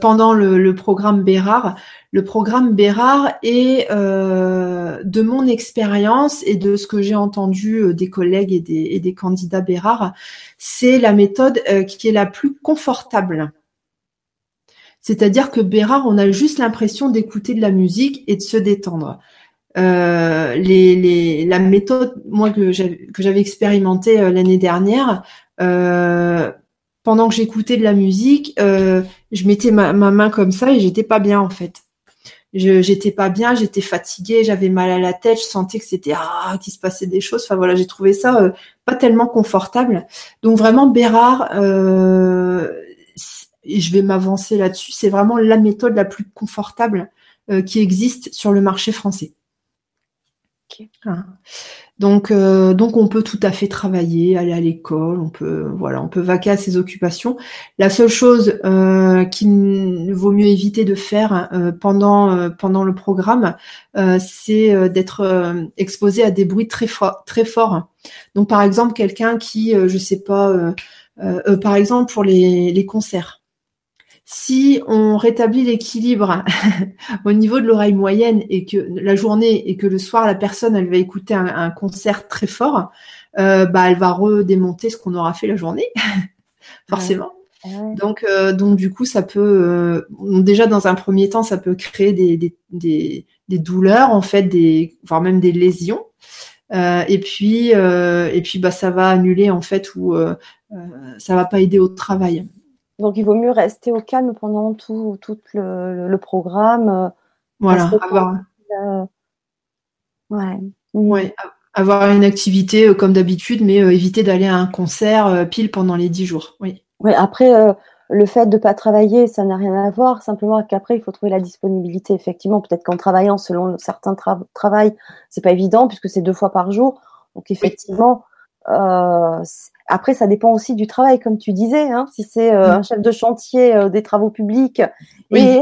pendant le, le, programme Bérard le programme Bérard est, euh, de mon expérience et de ce que j'ai entendu euh, des collègues et des, candidats Bérard, c'est la méthode euh, qui est la plus confortable. C'est-à-dire que Bérard, on a juste l'impression d'écouter de la musique et de se détendre. Euh, les, la méthode, moi que j'avais expérimenté euh, l'année dernière, euh, pendant que j'écoutais de la musique, je mettais ma, main comme ça et j'étais pas bien en fait. J'étais pas bien, j'étais fatiguée, j'avais mal à la tête, je sentais que c'était ah qu'il se passait des choses. Enfin voilà, j'ai trouvé ça pas tellement confortable. Donc vraiment Bérard, et je vais m'avancer là-dessus, c'est vraiment la méthode la plus confortable qui existe sur le marché français. Hein. Donc, euh, donc on peut tout à fait travailler, aller à l'école, on peut, voilà, on peut vaquer à ses occupations. La seule chose euh, qu'il vaut mieux éviter de faire euh, pendant pendant le programme, c'est d'être exposé à des bruits très forts, très forts. Donc, par exemple, quelqu'un qui, je sais pas, par exemple pour les, les concerts si on rétablit l'équilibre au niveau de l'oreille moyenne et que la journée et que le soir la personne elle va écouter un, concert très fort, euh, bah elle va redémonter ce qu'on aura fait la journée, forcément. Donc euh, donc du coup ça peut euh, déjà dans un premier temps ça peut créer des, des, des, des douleurs en fait des voire même des lésions. et puis et puis bah ça va annuler en fait ou ça va pas aider au travail. Donc, il vaut mieux rester au calme pendant tout, tout le, programme. Euh, voilà, avoir. Euh, ouais. ouais. avoir une activité euh, comme d'habitude, mais éviter d'aller à un concert pile pendant les dix jours. Oui. Oui, après, le fait de ne pas travailler, ça n'a rien à voir. Simplement qu'après, il faut trouver la disponibilité. Effectivement, peut-être qu'en travaillant selon certains tra travail, c'est pas évident puisque c'est deux fois par jour. Donc, effectivement, euh, après, ça dépend aussi du travail, comme tu disais. Hein, si c'est euh, un chef de chantier euh, des travaux publics et,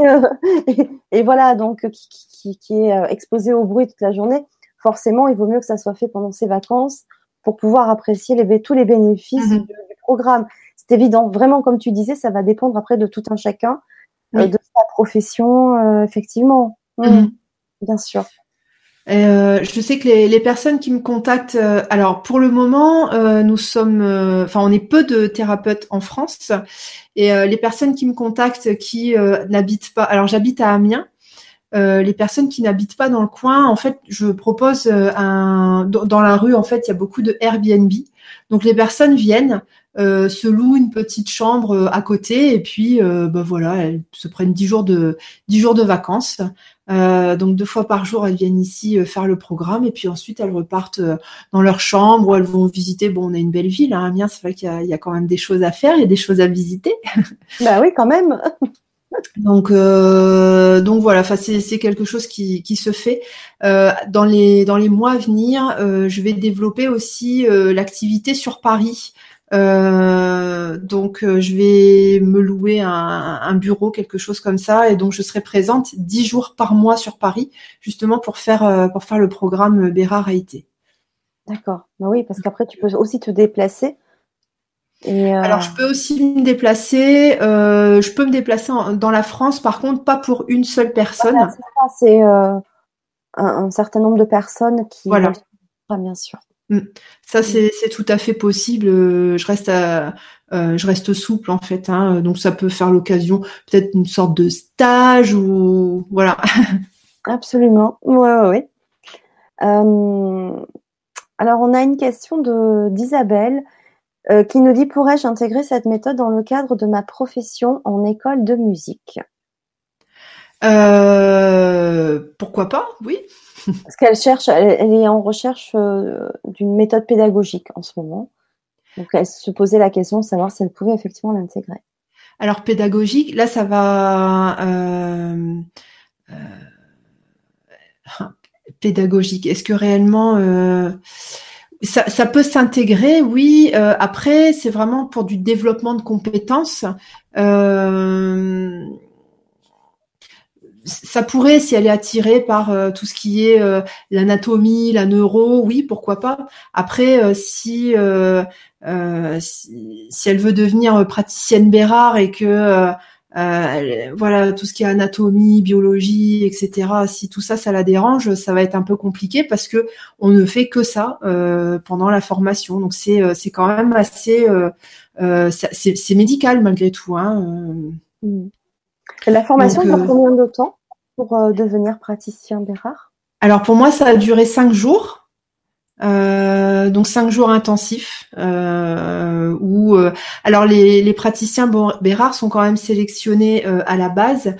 et, voilà, donc qui, qui, qui est exposé au bruit toute la journée, forcément, il vaut mieux que ça soit fait pendant ses vacances pour pouvoir apprécier les, tous les bénéfices mm-hmm. du, programme. C'est évident. Vraiment, comme tu disais, ça va dépendre après de tout un chacun, de sa profession, effectivement. Mm-hmm. Bien sûr. Euh, je sais que les, les, personnes qui me contactent, euh, alors pour le moment, euh, nous sommes, euh, enfin on est peu de thérapeutes en France, et les personnes qui me contactent qui n'habitent pas, alors j'habite à Amiens, les personnes qui n'habitent pas dans le coin, en fait, je propose un dans la rue, en fait, il y a beaucoup de Airbnb, donc les personnes viennent, se louent une petite chambre à côté et puis bah voilà, elles se prennent dix jours de dix jours de vacances. Euh, donc deux fois par jour, elles viennent ici euh, faire le programme et puis ensuite elles repartent euh, dans leur chambre où elles vont visiter. Bon, on a une belle ville, hein, Amiens, c'est vrai qu'il y, a quand même des choses à faire, il y a des choses à visiter. Bah oui, quand même. donc donc voilà, c'est quelque chose qui, qui se fait dans les dans les mois à venir. je vais développer aussi l'activité sur Paris. Euh, donc euh, je vais me louer un, bureau, quelque chose comme ça, et donc je serai présente dix jours par mois sur Paris, justement pour faire euh, pour faire le programme Bérard Haïté. D'accord. Bah oui, parce qu'après tu peux aussi te déplacer. Alors je peux aussi me déplacer. je peux me déplacer dans la France, par contre pas pour une seule personne. c'est un, certain nombre de personnes qui. Voilà. bien sûr. Mm. Ça, c'est tout à fait possible. Je reste, euh, je reste souple en fait. Hein. donc, ça peut faire l'occasion, peut-être une sorte de stage ou voilà. Absolument. Ouais. Euh, alors, on a une question d'Isabelle qui nous dit pourrais-je intégrer cette méthode dans le cadre de ma profession en école de musique? Pourquoi pas Oui. Parce qu'elle cherche, elle, est en recherche euh, d'une méthode pédagogique en ce moment. Donc elle se posait la question de savoir si elle pouvait effectivement l'intégrer. Alors pédagogique, là ça va euh, euh, pédagogique. Est-ce que réellement ça, ça, peut s'intégrer, oui. après, c'est vraiment pour du développement de compétences ça pourrait, si elle est attirée par euh, tout ce qui est euh, l'anatomie, la neuro, oui, pourquoi pas. Après, euh, si, si, elle veut devenir praticienne Bérard et que voilà tout ce qui est anatomie, biologie, etc. Si tout ça, ça la dérange, ça va être un peu compliqué parce que on ne fait que ça pendant la formation. Donc c'est c'est quand même assez c'est médical malgré tout. Hein. Mmh. la formation dure combien de temps? Pour devenir praticien Bérard Alors pour moi, ça a duré cinq jours. Euh, donc cinq jours intensifs euh, où euh, alors les, les praticiens Bérard sont quand même sélectionnés euh, à la base,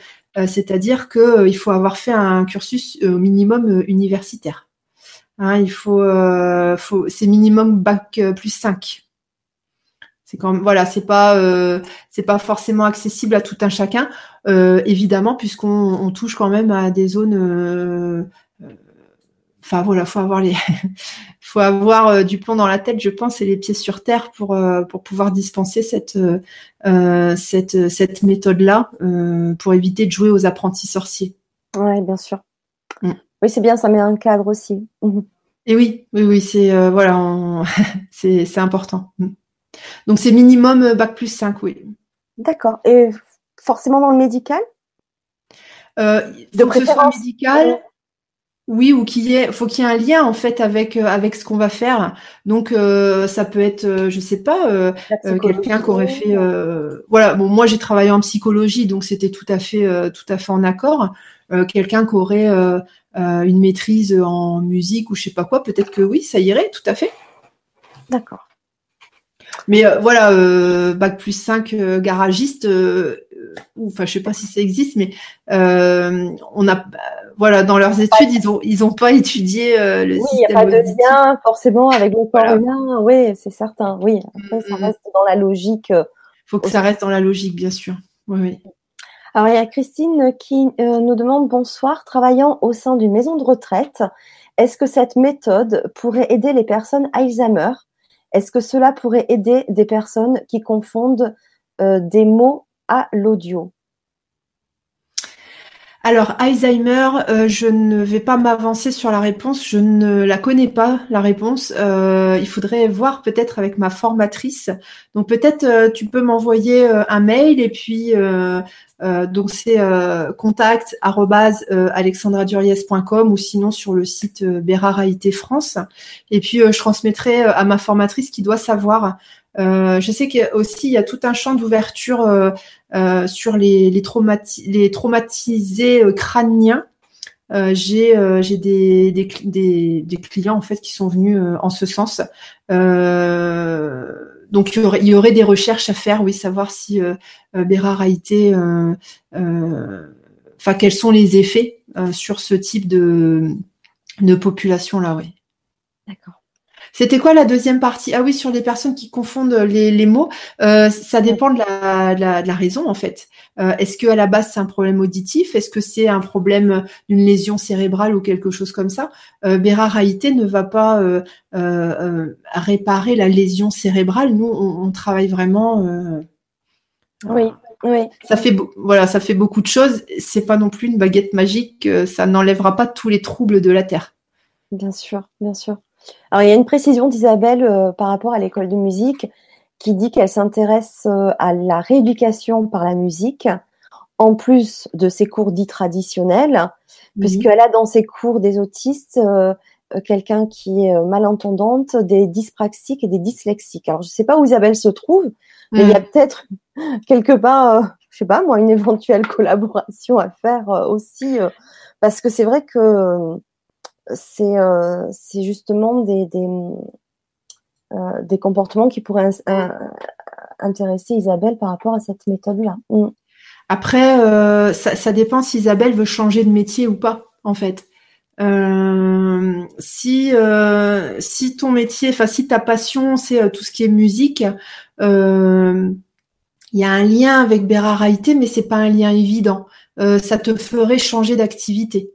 c'est-à-dire que il faut avoir fait un cursus au minimum universitaire. Hein, il faut, faut c'est minimum bac plus 5. C'est quand même, voilà, c'est pas c'est pas forcément accessible à tout un chacun, évidemment, puisqu'on on touche quand même à des zones enfin voilà, faut avoir les, faut avoir euh, du plomb dans la tête, je pense, et les pieds sur terre pour euh, pour pouvoir dispenser cette euh, cette cette méthode là pour éviter de jouer aux apprentis sorciers. Ouais, bien sûr. Mm. Oui, c'est bien, ça met un cadre aussi. Mm. Et oui, oui, oui, c'est voilà, c'est c'est important. Donc c'est minimum bac plus 5, oui. D'accord. Et forcément dans le médical? De préférence médical. Oui, ou qu'il y ait, faut qu'il y ait un lien en fait avec euh, avec ce qu'on va faire. Donc euh, ça peut être, euh, je sais pas, quelqu'un qui aurait fait, voilà. Bon, moi j'ai travaillé en psychologie, donc c'était tout à fait tout à fait en accord. quelqu'un qui aurait une maîtrise en musique ou je sais pas quoi, peut-être que oui, ça irait, tout à fait. D'accord. Mais voilà, bac plus 5 garagiste, enfin je sais pas si ça existe, mais on a voilà, dans leurs études, ils ont ils ont pas étudié euh, le oui, système. Oui, il n'y a pas de lien forcément avec le corps humain. Oui, c'est certain. Oui, après, ça mm, mm, mm. reste dans la logique. Il euh, faut que ça reste dans la logique, bien sûr. Oui, oui. Alors, il y a Christine qui euh, nous demande bonsoir, travaillant au sein d'une maison de retraite, est-ce que cette méthode pourrait aider les personnes Alzheimer? Est-ce que cela pourrait aider des personnes qui confondent des mots à l'audio? Alors Alzheimer, euh, je ne vais pas m'avancer sur la réponse, je ne la connais pas la réponse. Euh, il faudrait voir peut-être avec ma formatrice. Donc peut-être euh, tu peux m'envoyer un mail et puis donc c'est contact alexandraduriez.com ou sinon sur le site Bérard France. Et puis je transmettrai à ma formatrice qui doit savoir euh, je sais qu'aussi il y a tout un champ d'ouverture euh, euh, sur les, les, les traumatisés crâniens. j'ai des, des, des, des, clients en fait qui sont venus en ce sens. donc il y, aurait, il y, aurait, des recherches à faire, oui, savoir si Bérard a été, enfin quels sont les effets sur ce type de, de population là, oui. D'accord. C'était quoi la deuxième partie? Ah oui, sur les personnes qui confondent les, mots, euh, ça dépend de la, de la, raison en fait. Euh, est-ce que à la base c'est un problème auditif? Est-ce que c'est un problème d'une lésion cérébrale ou quelque chose comme ça? Euh, Bérard Haïté ne va pas réparer la lésion cérébrale. Nous, on, travaille vraiment. oui. Oui. Ça fait voilà, ça fait beaucoup de choses. C'est pas non plus une baguette magique. Ça n'enlèvera pas tous les troubles de la terre. Bien sûr, bien sûr. Alors, il y a une précision d'Isabelle euh, par rapport à l'école de musique qui dit qu'elle s'intéresse euh, à la rééducation par la musique, en plus de ses cours dits traditionnels, puisqu'elle a dans ses cours des autistes euh, quelqu'un qui est malentendante, des dyspraxiques et des dyslexiques. Alors, je ne sais pas où Isabelle se trouve, mais il y a mm. peut-être quelque part, je sais pas moi, une éventuelle collaboration à faire aussi, parce que c'est vrai que c'est euh, justement des, des, euh, des, comportements qui pourraient intéresser Isabelle par rapport à cette méthode-là. Mm. Après, euh, ça, dépend si Isabelle veut changer de métier ou pas, en fait. Euh, si euh, si ton métier, enfin si ta passion c'est tout ce qui est musique, il y a un lien avec Béraraïté, mais c'est pas un lien évident. ça te ferait changer d'activité.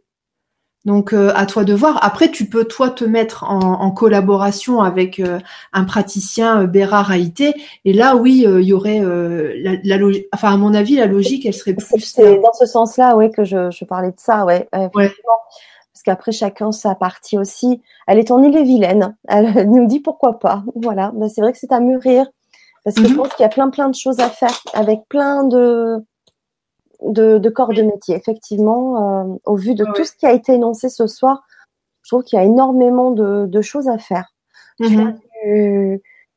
Donc euh, à toi de voir. Après, tu peux toi te mettre en, collaboration avec euh, un praticien euh, Bérard Haïté. Et là, oui, il y aurait la, logique. Enfin, à mon avis, la logique, elle serait plus. C'est dans ce sens-là, oui, que je, parlais de ça, ouais. Parce qu'après, chacun sa partie aussi. Elle est en île-et-Vilaine. Elle nous dit pourquoi pas. Voilà. Ben, c'est vrai que c'est à mûrir. Parce que je mhm. pense qu'il y a plein plein de choses à faire avec plein de de, corps de métier. Effectivement, euh, au vu de tout ce qui a été énoncé ce soir, je trouve qu'il y a énormément de, choses à faire. Tu, mhm.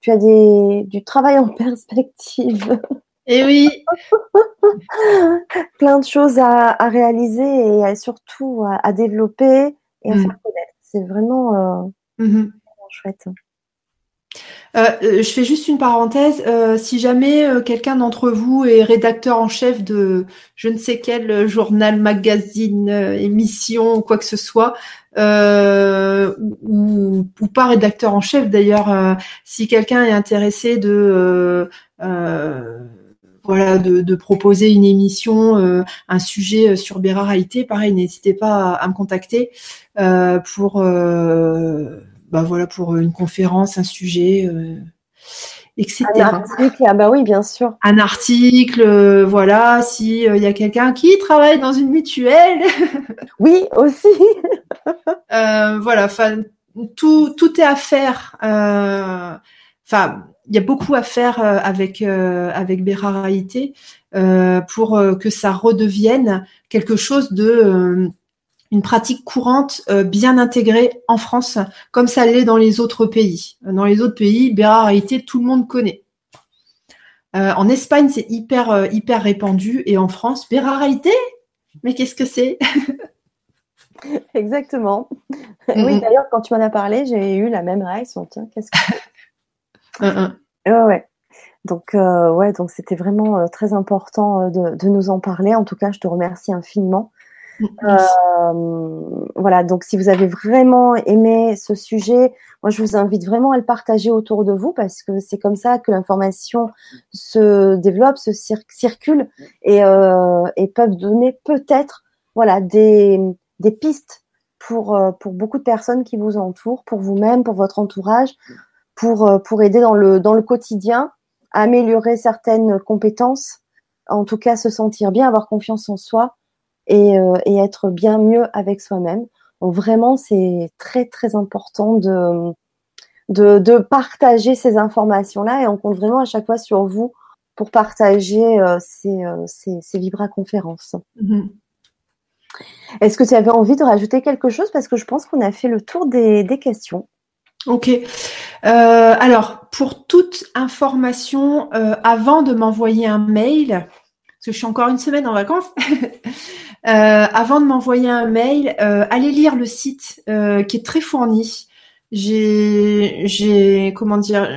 as, du, travail en perspective. Et oui. Plein de choses à, réaliser et surtout à, développer et à mm. faire connaître. C'est vraiment, euh, mm-hmm. chouette. Euh, euh, je fais juste une parenthèse. si jamais quelqu'un d'entre vous est rédacteur en chef de je ne sais quel journal, magazine, émission, quoi que ce soit, ou, ou, pas rédacteur en chef d'ailleurs, si quelqu'un est intéressé de voilà, de, proposer une émission, euh, un sujet euh, sur Bérard Haïté, pareil, n'hésitez pas à, me contacter euh, pour, bah voilà, pour une conférence, un sujet, etc. Un article, ah bah oui, bien sûr. Un article, voilà, si il y a quelqu'un qui travaille dans une mutuelle. oui, aussi. voilà, enfin, tout, tout est à faire. Enfin il y a beaucoup à faire euh, avec euh, avec Bérard euh, pour que ça redevienne quelque chose de une pratique courante bien intégrée en France, comme ça l'est dans les autres pays. Dans les autres pays, Bérard tout le monde connaît. en Espagne, c'est hyper hyper répandu, et en France, Bérard mais qu'est-ce que c'est Exactement. Oui, d'ailleurs, quand tu m'en as parlé, j'ai eu la même réaction. Tiens, qu'est-ce que Ouais, Donc, euh, ouais, donc c'était vraiment euh, très important euh, de, de, nous en parler. En tout cas, je te remercie infiniment. Voilà, donc si vous avez vraiment aimé ce sujet, moi je vous invite vraiment à le partager autour de vous parce que c'est comme ça que l'information se développe, se circule et, et peuvent donner peut-être voilà des, des pistes pour, pour beaucoup de personnes qui vous entourent, pour vous-même, pour votre entourage, pour, euh, pour aider dans le, dans le quotidien, à améliorer certaines compétences, en tout cas se sentir bien, avoir confiance en soi et, euh, et être bien mieux avec soi-même. Donc vraiment, c'est très très important de, de, de, partager ces informations-là et on compte vraiment à chaque fois sur vous pour partager euh, ces, euh, ces, ces Vibra-conférences. Mm-hmm. Est-ce que tu avais envie de rajouter quelque chose? Parce que je pense qu'on a fait le tour des, des questions. Ok. Euh, alors, pour toute information, avant de m'envoyer un mail, parce que je suis encore une semaine en vacances, avant de m'envoyer un mail, allez lire le site qui est très fourni. J'ai, j'ai, comment dire,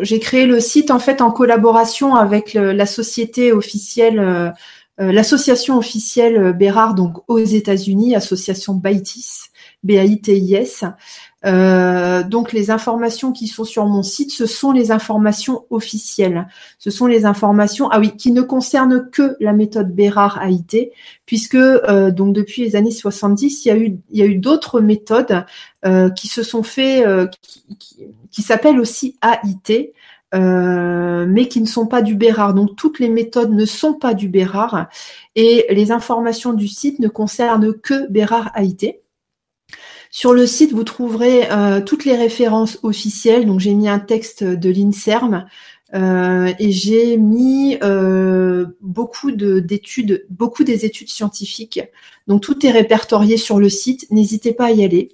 j'ai créé le site en fait en collaboration avec la société officielle, l'association officielle Bérard, donc aux États-Unis, association BAITIS, B-A-I-T-I-S. Euh, donc les informations qui sont sur mon site, ce sont les informations officielles. Ce sont les informations, ah oui, qui ne concernent que la méthode Bérard AIT, puisque euh, donc depuis les années 70, il y a eu, il y a eu d'autres méthodes euh, qui se sont fait, qui, qui, s'appellent aussi AIT. mais qui ne sont pas du Bérard. Donc toutes les méthodes ne sont pas du Bérard et les informations du site ne concernent que Bérard AIT. Sur le site, vous trouverez euh, toutes les références officielles. Donc, j'ai mis un texte de l'INSERM euh, et j'ai mis euh, beaucoup d'études, beaucoup des études scientifiques. Donc, tout est répertorié sur le site. N'hésitez pas à y aller.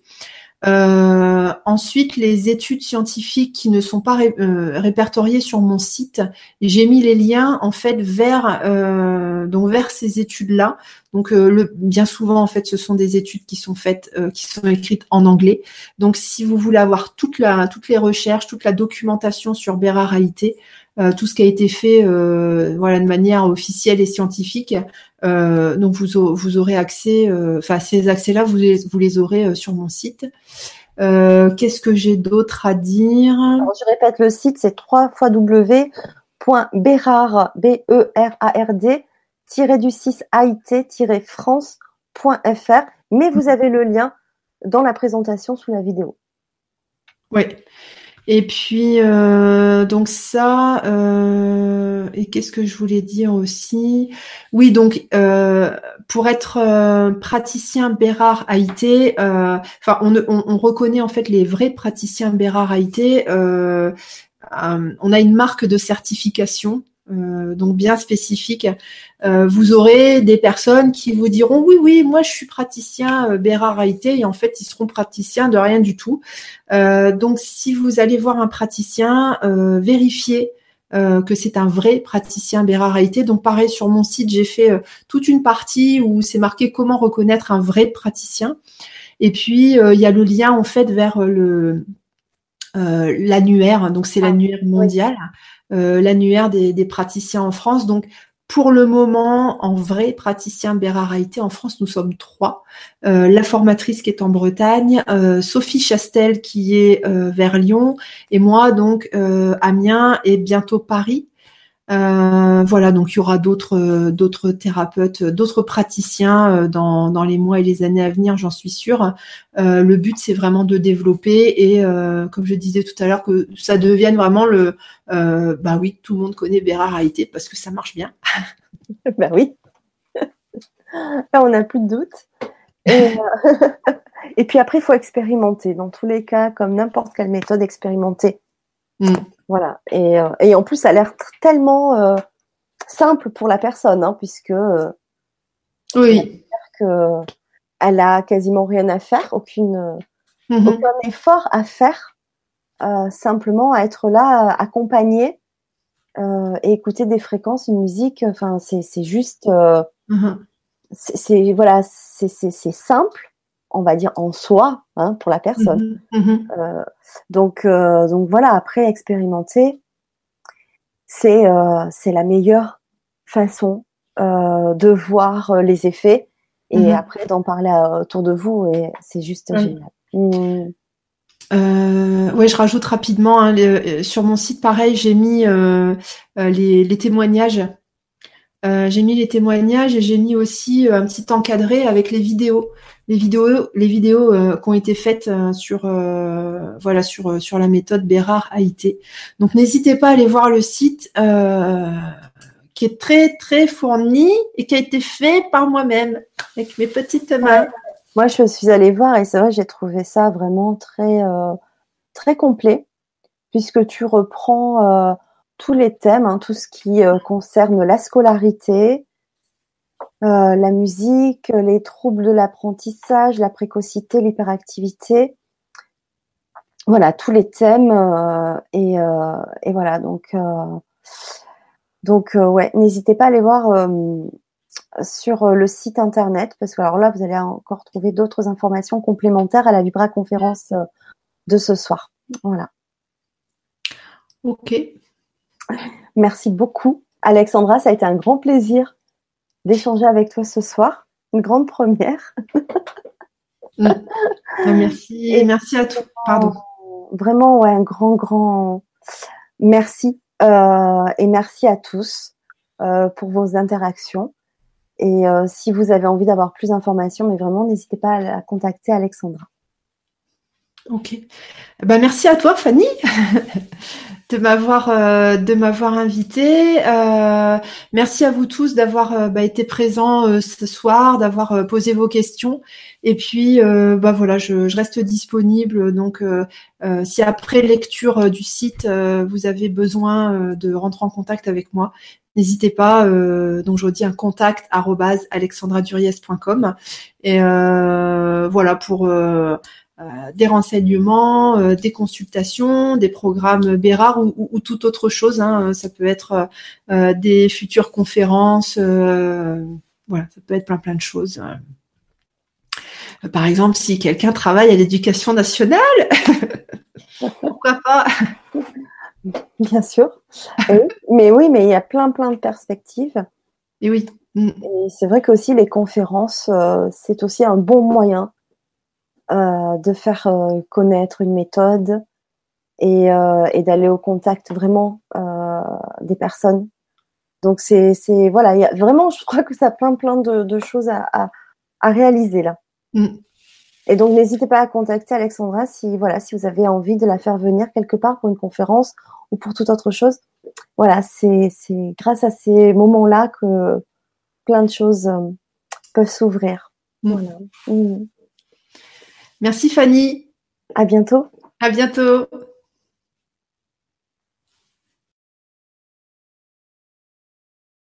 Euh, ensuite, les études scientifiques qui ne sont pas euh, répertoriées sur mon site, j'ai mis les liens en fait vers euh, donc vers ces études-là. Donc, le, bien souvent en fait, ce sont des études qui sont faites, qui sont écrites en anglais. Donc, si vous voulez avoir toute la toutes les recherches, toute la documentation sur Bérard euh, tout ce qui a été fait euh, voilà de manière officielle et scientifique. Euh, donc vous, vous aurez accès, enfin ces accès-là, vous les, vous les aurez sur mon site. Qu'est-ce que j'ai d'autre à dire? Je répète le site, c'est 3 www.berard b e r a r d du 6 it francefr mais vous avez le lien dans la présentation sous la vidéo. Oui. Et puis euh, donc ça euh, et qu'est-ce que je voulais dire aussi? Oui donc euh, pour être praticien Bérard AIT, enfin on, on, reconnaît en fait les vrais praticiens Bérard AIT. on a une marque de certification euh, donc bien spécifique. Euh, vous aurez des personnes qui vous diront oui, oui, moi je suis praticien euh, Bérard et en fait ils seront praticiens de rien du tout. donc si vous allez voir un praticien, vérifiez que c'est un vrai praticien Béraraïté. Donc pareil, sur mon site, j'ai fait toute une partie où c'est marqué comment reconnaître un vrai praticien. Et puis, il y a le lien en fait vers le l'annuaire, donc c'est ah, l'annuaire mondial, l'annuaire des, des, praticiens en France. Donc pour le moment, en vrai praticien Béraraïté, en France, nous sommes trois. Euh, la formatrice qui est en Bretagne, euh, Sophie Chastel qui est euh, vers Lyon, et moi donc Amiens et bientôt Paris. Euh, voilà, donc il y aura d'autres d'autres thérapeutes, d'autres praticiens euh, dans, les mois et les années à venir, j'en suis sûre. Euh, le but, c'est vraiment de développer et, comme je disais tout à l'heure, que ça devienne vraiment le, bah oui, tout le monde connaît Bérard Haïté parce que ça marche bien. bah oui. Là, on n'a plus de doute. Et puis après, il faut expérimenter. Dans tous les cas, comme n'importe quelle méthode, expérimenter. Mm. Voilà. Et, euh, et, en plus, ça a l'air tellement euh, simple pour la personne, hein, puisque euh, oui. que elle a quasiment rien à faire, aucune, mm-hmm. aucun effort à faire, simplement à être là, accompagné et écouter des fréquences, une musique. Enfin, c'est juste, mm-hmm. c'est voilà, c'est simple on va dire en soi hein, pour la personne. Mhm, mhm. Euh, donc euh, donc voilà après expérimenter c'est euh, c'est la meilleure façon de voir les effets et mhm. après d'en parler autour de vous et c'est juste génial. Mmh. oui, je rajoute rapidement hein, sur mon site pareil j'ai mis les, les, témoignages. J'ai mis les témoignages et j'ai mis aussi un petit encadré avec les vidéos les vidéos, les vidéos euh, qui ont été faites euh, sur euh, voilà sur sur la méthode Bérard AIT. Donc n'hésitez pas à aller voir le site qui est très très fourni et qui a été fait par moi-même avec mes petites mains. Moi, je suis allée voir et c'est vrai, j'ai trouvé ça vraiment très très complet puisque tu reprends tous les thèmes, hein, tout ce qui concerne la scolarité, euh, la musique, les troubles de l'apprentissage, la précocité, l'hyperactivité. Voilà, tous les thèmes. Euh, euh, et, voilà, donc, donc ouais, n'hésitez pas à aller voir sur le site internet, parce que alors là, vous allez encore trouver d'autres informations complémentaires à la Vibra conférence de ce soir. Voilà. Ok. Merci beaucoup, Alexandra. Ça a été un grand plaisir d'échanger avec toi ce soir. Une grande première. Mm. Merci. Et merci à toi. Pardon. Vraiment, ouais, un grand, grand merci. Euh, et merci à tous euh, pour vos interactions. Et euh, si vous avez envie d'avoir plus d'informations, mais vraiment, n'hésitez pas à, à contacter Alexandra. Ok. Ben, merci à toi, Fanny. de m'avoir euh, de m'avoir invité. Euh, merci à vous tous d'avoir euh, bah, été présents ce soir, d'avoir posé vos questions. Et puis bah voilà, je, reste disponible. Donc si après lecture du site vous avez besoin de rentrer en contact avec moi, n'hésitez pas. donc je vous dis un contact alexandraduriez.com et voilà pour euh, des renseignements, euh, des consultations, des programmes Bérard ou, ou, toute autre chose. Hein. Ça peut être euh, des futures conférences, voilà, ça peut être plein plein de choses. Par exemple, si quelqu'un travaille à l'éducation nationale, pourquoi pas? Bien sûr. mais oui, mais il y a plein plein de perspectives. Et oui. Mm. Et c'est vrai que aussi les conférences, c'est aussi un bon moyen euh, de faire euh, connaître une méthode et, euh, et d'aller au contact vraiment des personnes. Donc c'est c'est voilà, y a, vraiment je crois que ça a plein plein de, de choses à, à, à, réaliser là. Mm. Et donc n'hésitez pas à contacter Alexandra si voilà si vous avez envie de la faire venir quelque part pour une conférence ou pour toute autre chose. Voilà, c'est c'est grâce à ces moments-là que plein de choses peuvent s'ouvrir. Mm. Voilà. Mm. Merci Fanny. À bientôt. À bientôt.